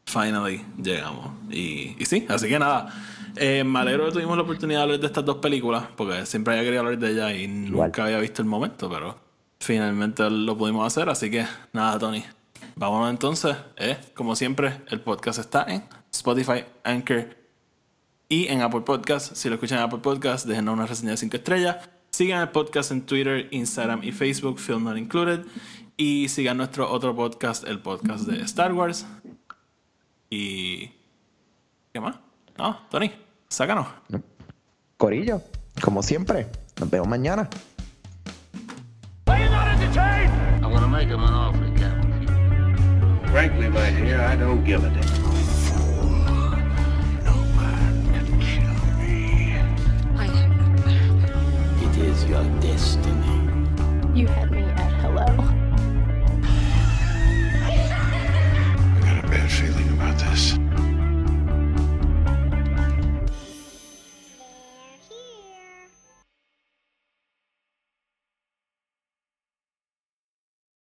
Speaker 1: finally llegamos. Y, y sí, así que nada. Eh, me alegro que tuvimos la oportunidad de hablar de estas dos películas, porque siempre había querido hablar de ellas y nunca había visto el momento, pero finalmente lo pudimos hacer. Así que nada, Tony. Vámonos entonces. Eh, como siempre, el podcast está en Spotify, Anchor y en Apple Podcast. Si lo escuchan en Apple Podcast, déjenos una reseña de 5 estrellas. Sigan el podcast en Twitter, Instagram y Facebook, Film Not Included. Y sigan nuestro otro podcast, el podcast de Star Wars. Y. ¿Qué más? No, Tony, Sácanos.
Speaker 2: Corillo, como siempre, nos vemos mañana. Frankly, my dear, I don't give a damn.
Speaker 3: No one can kill me. It is your destiny.
Speaker 4: You had me at hello.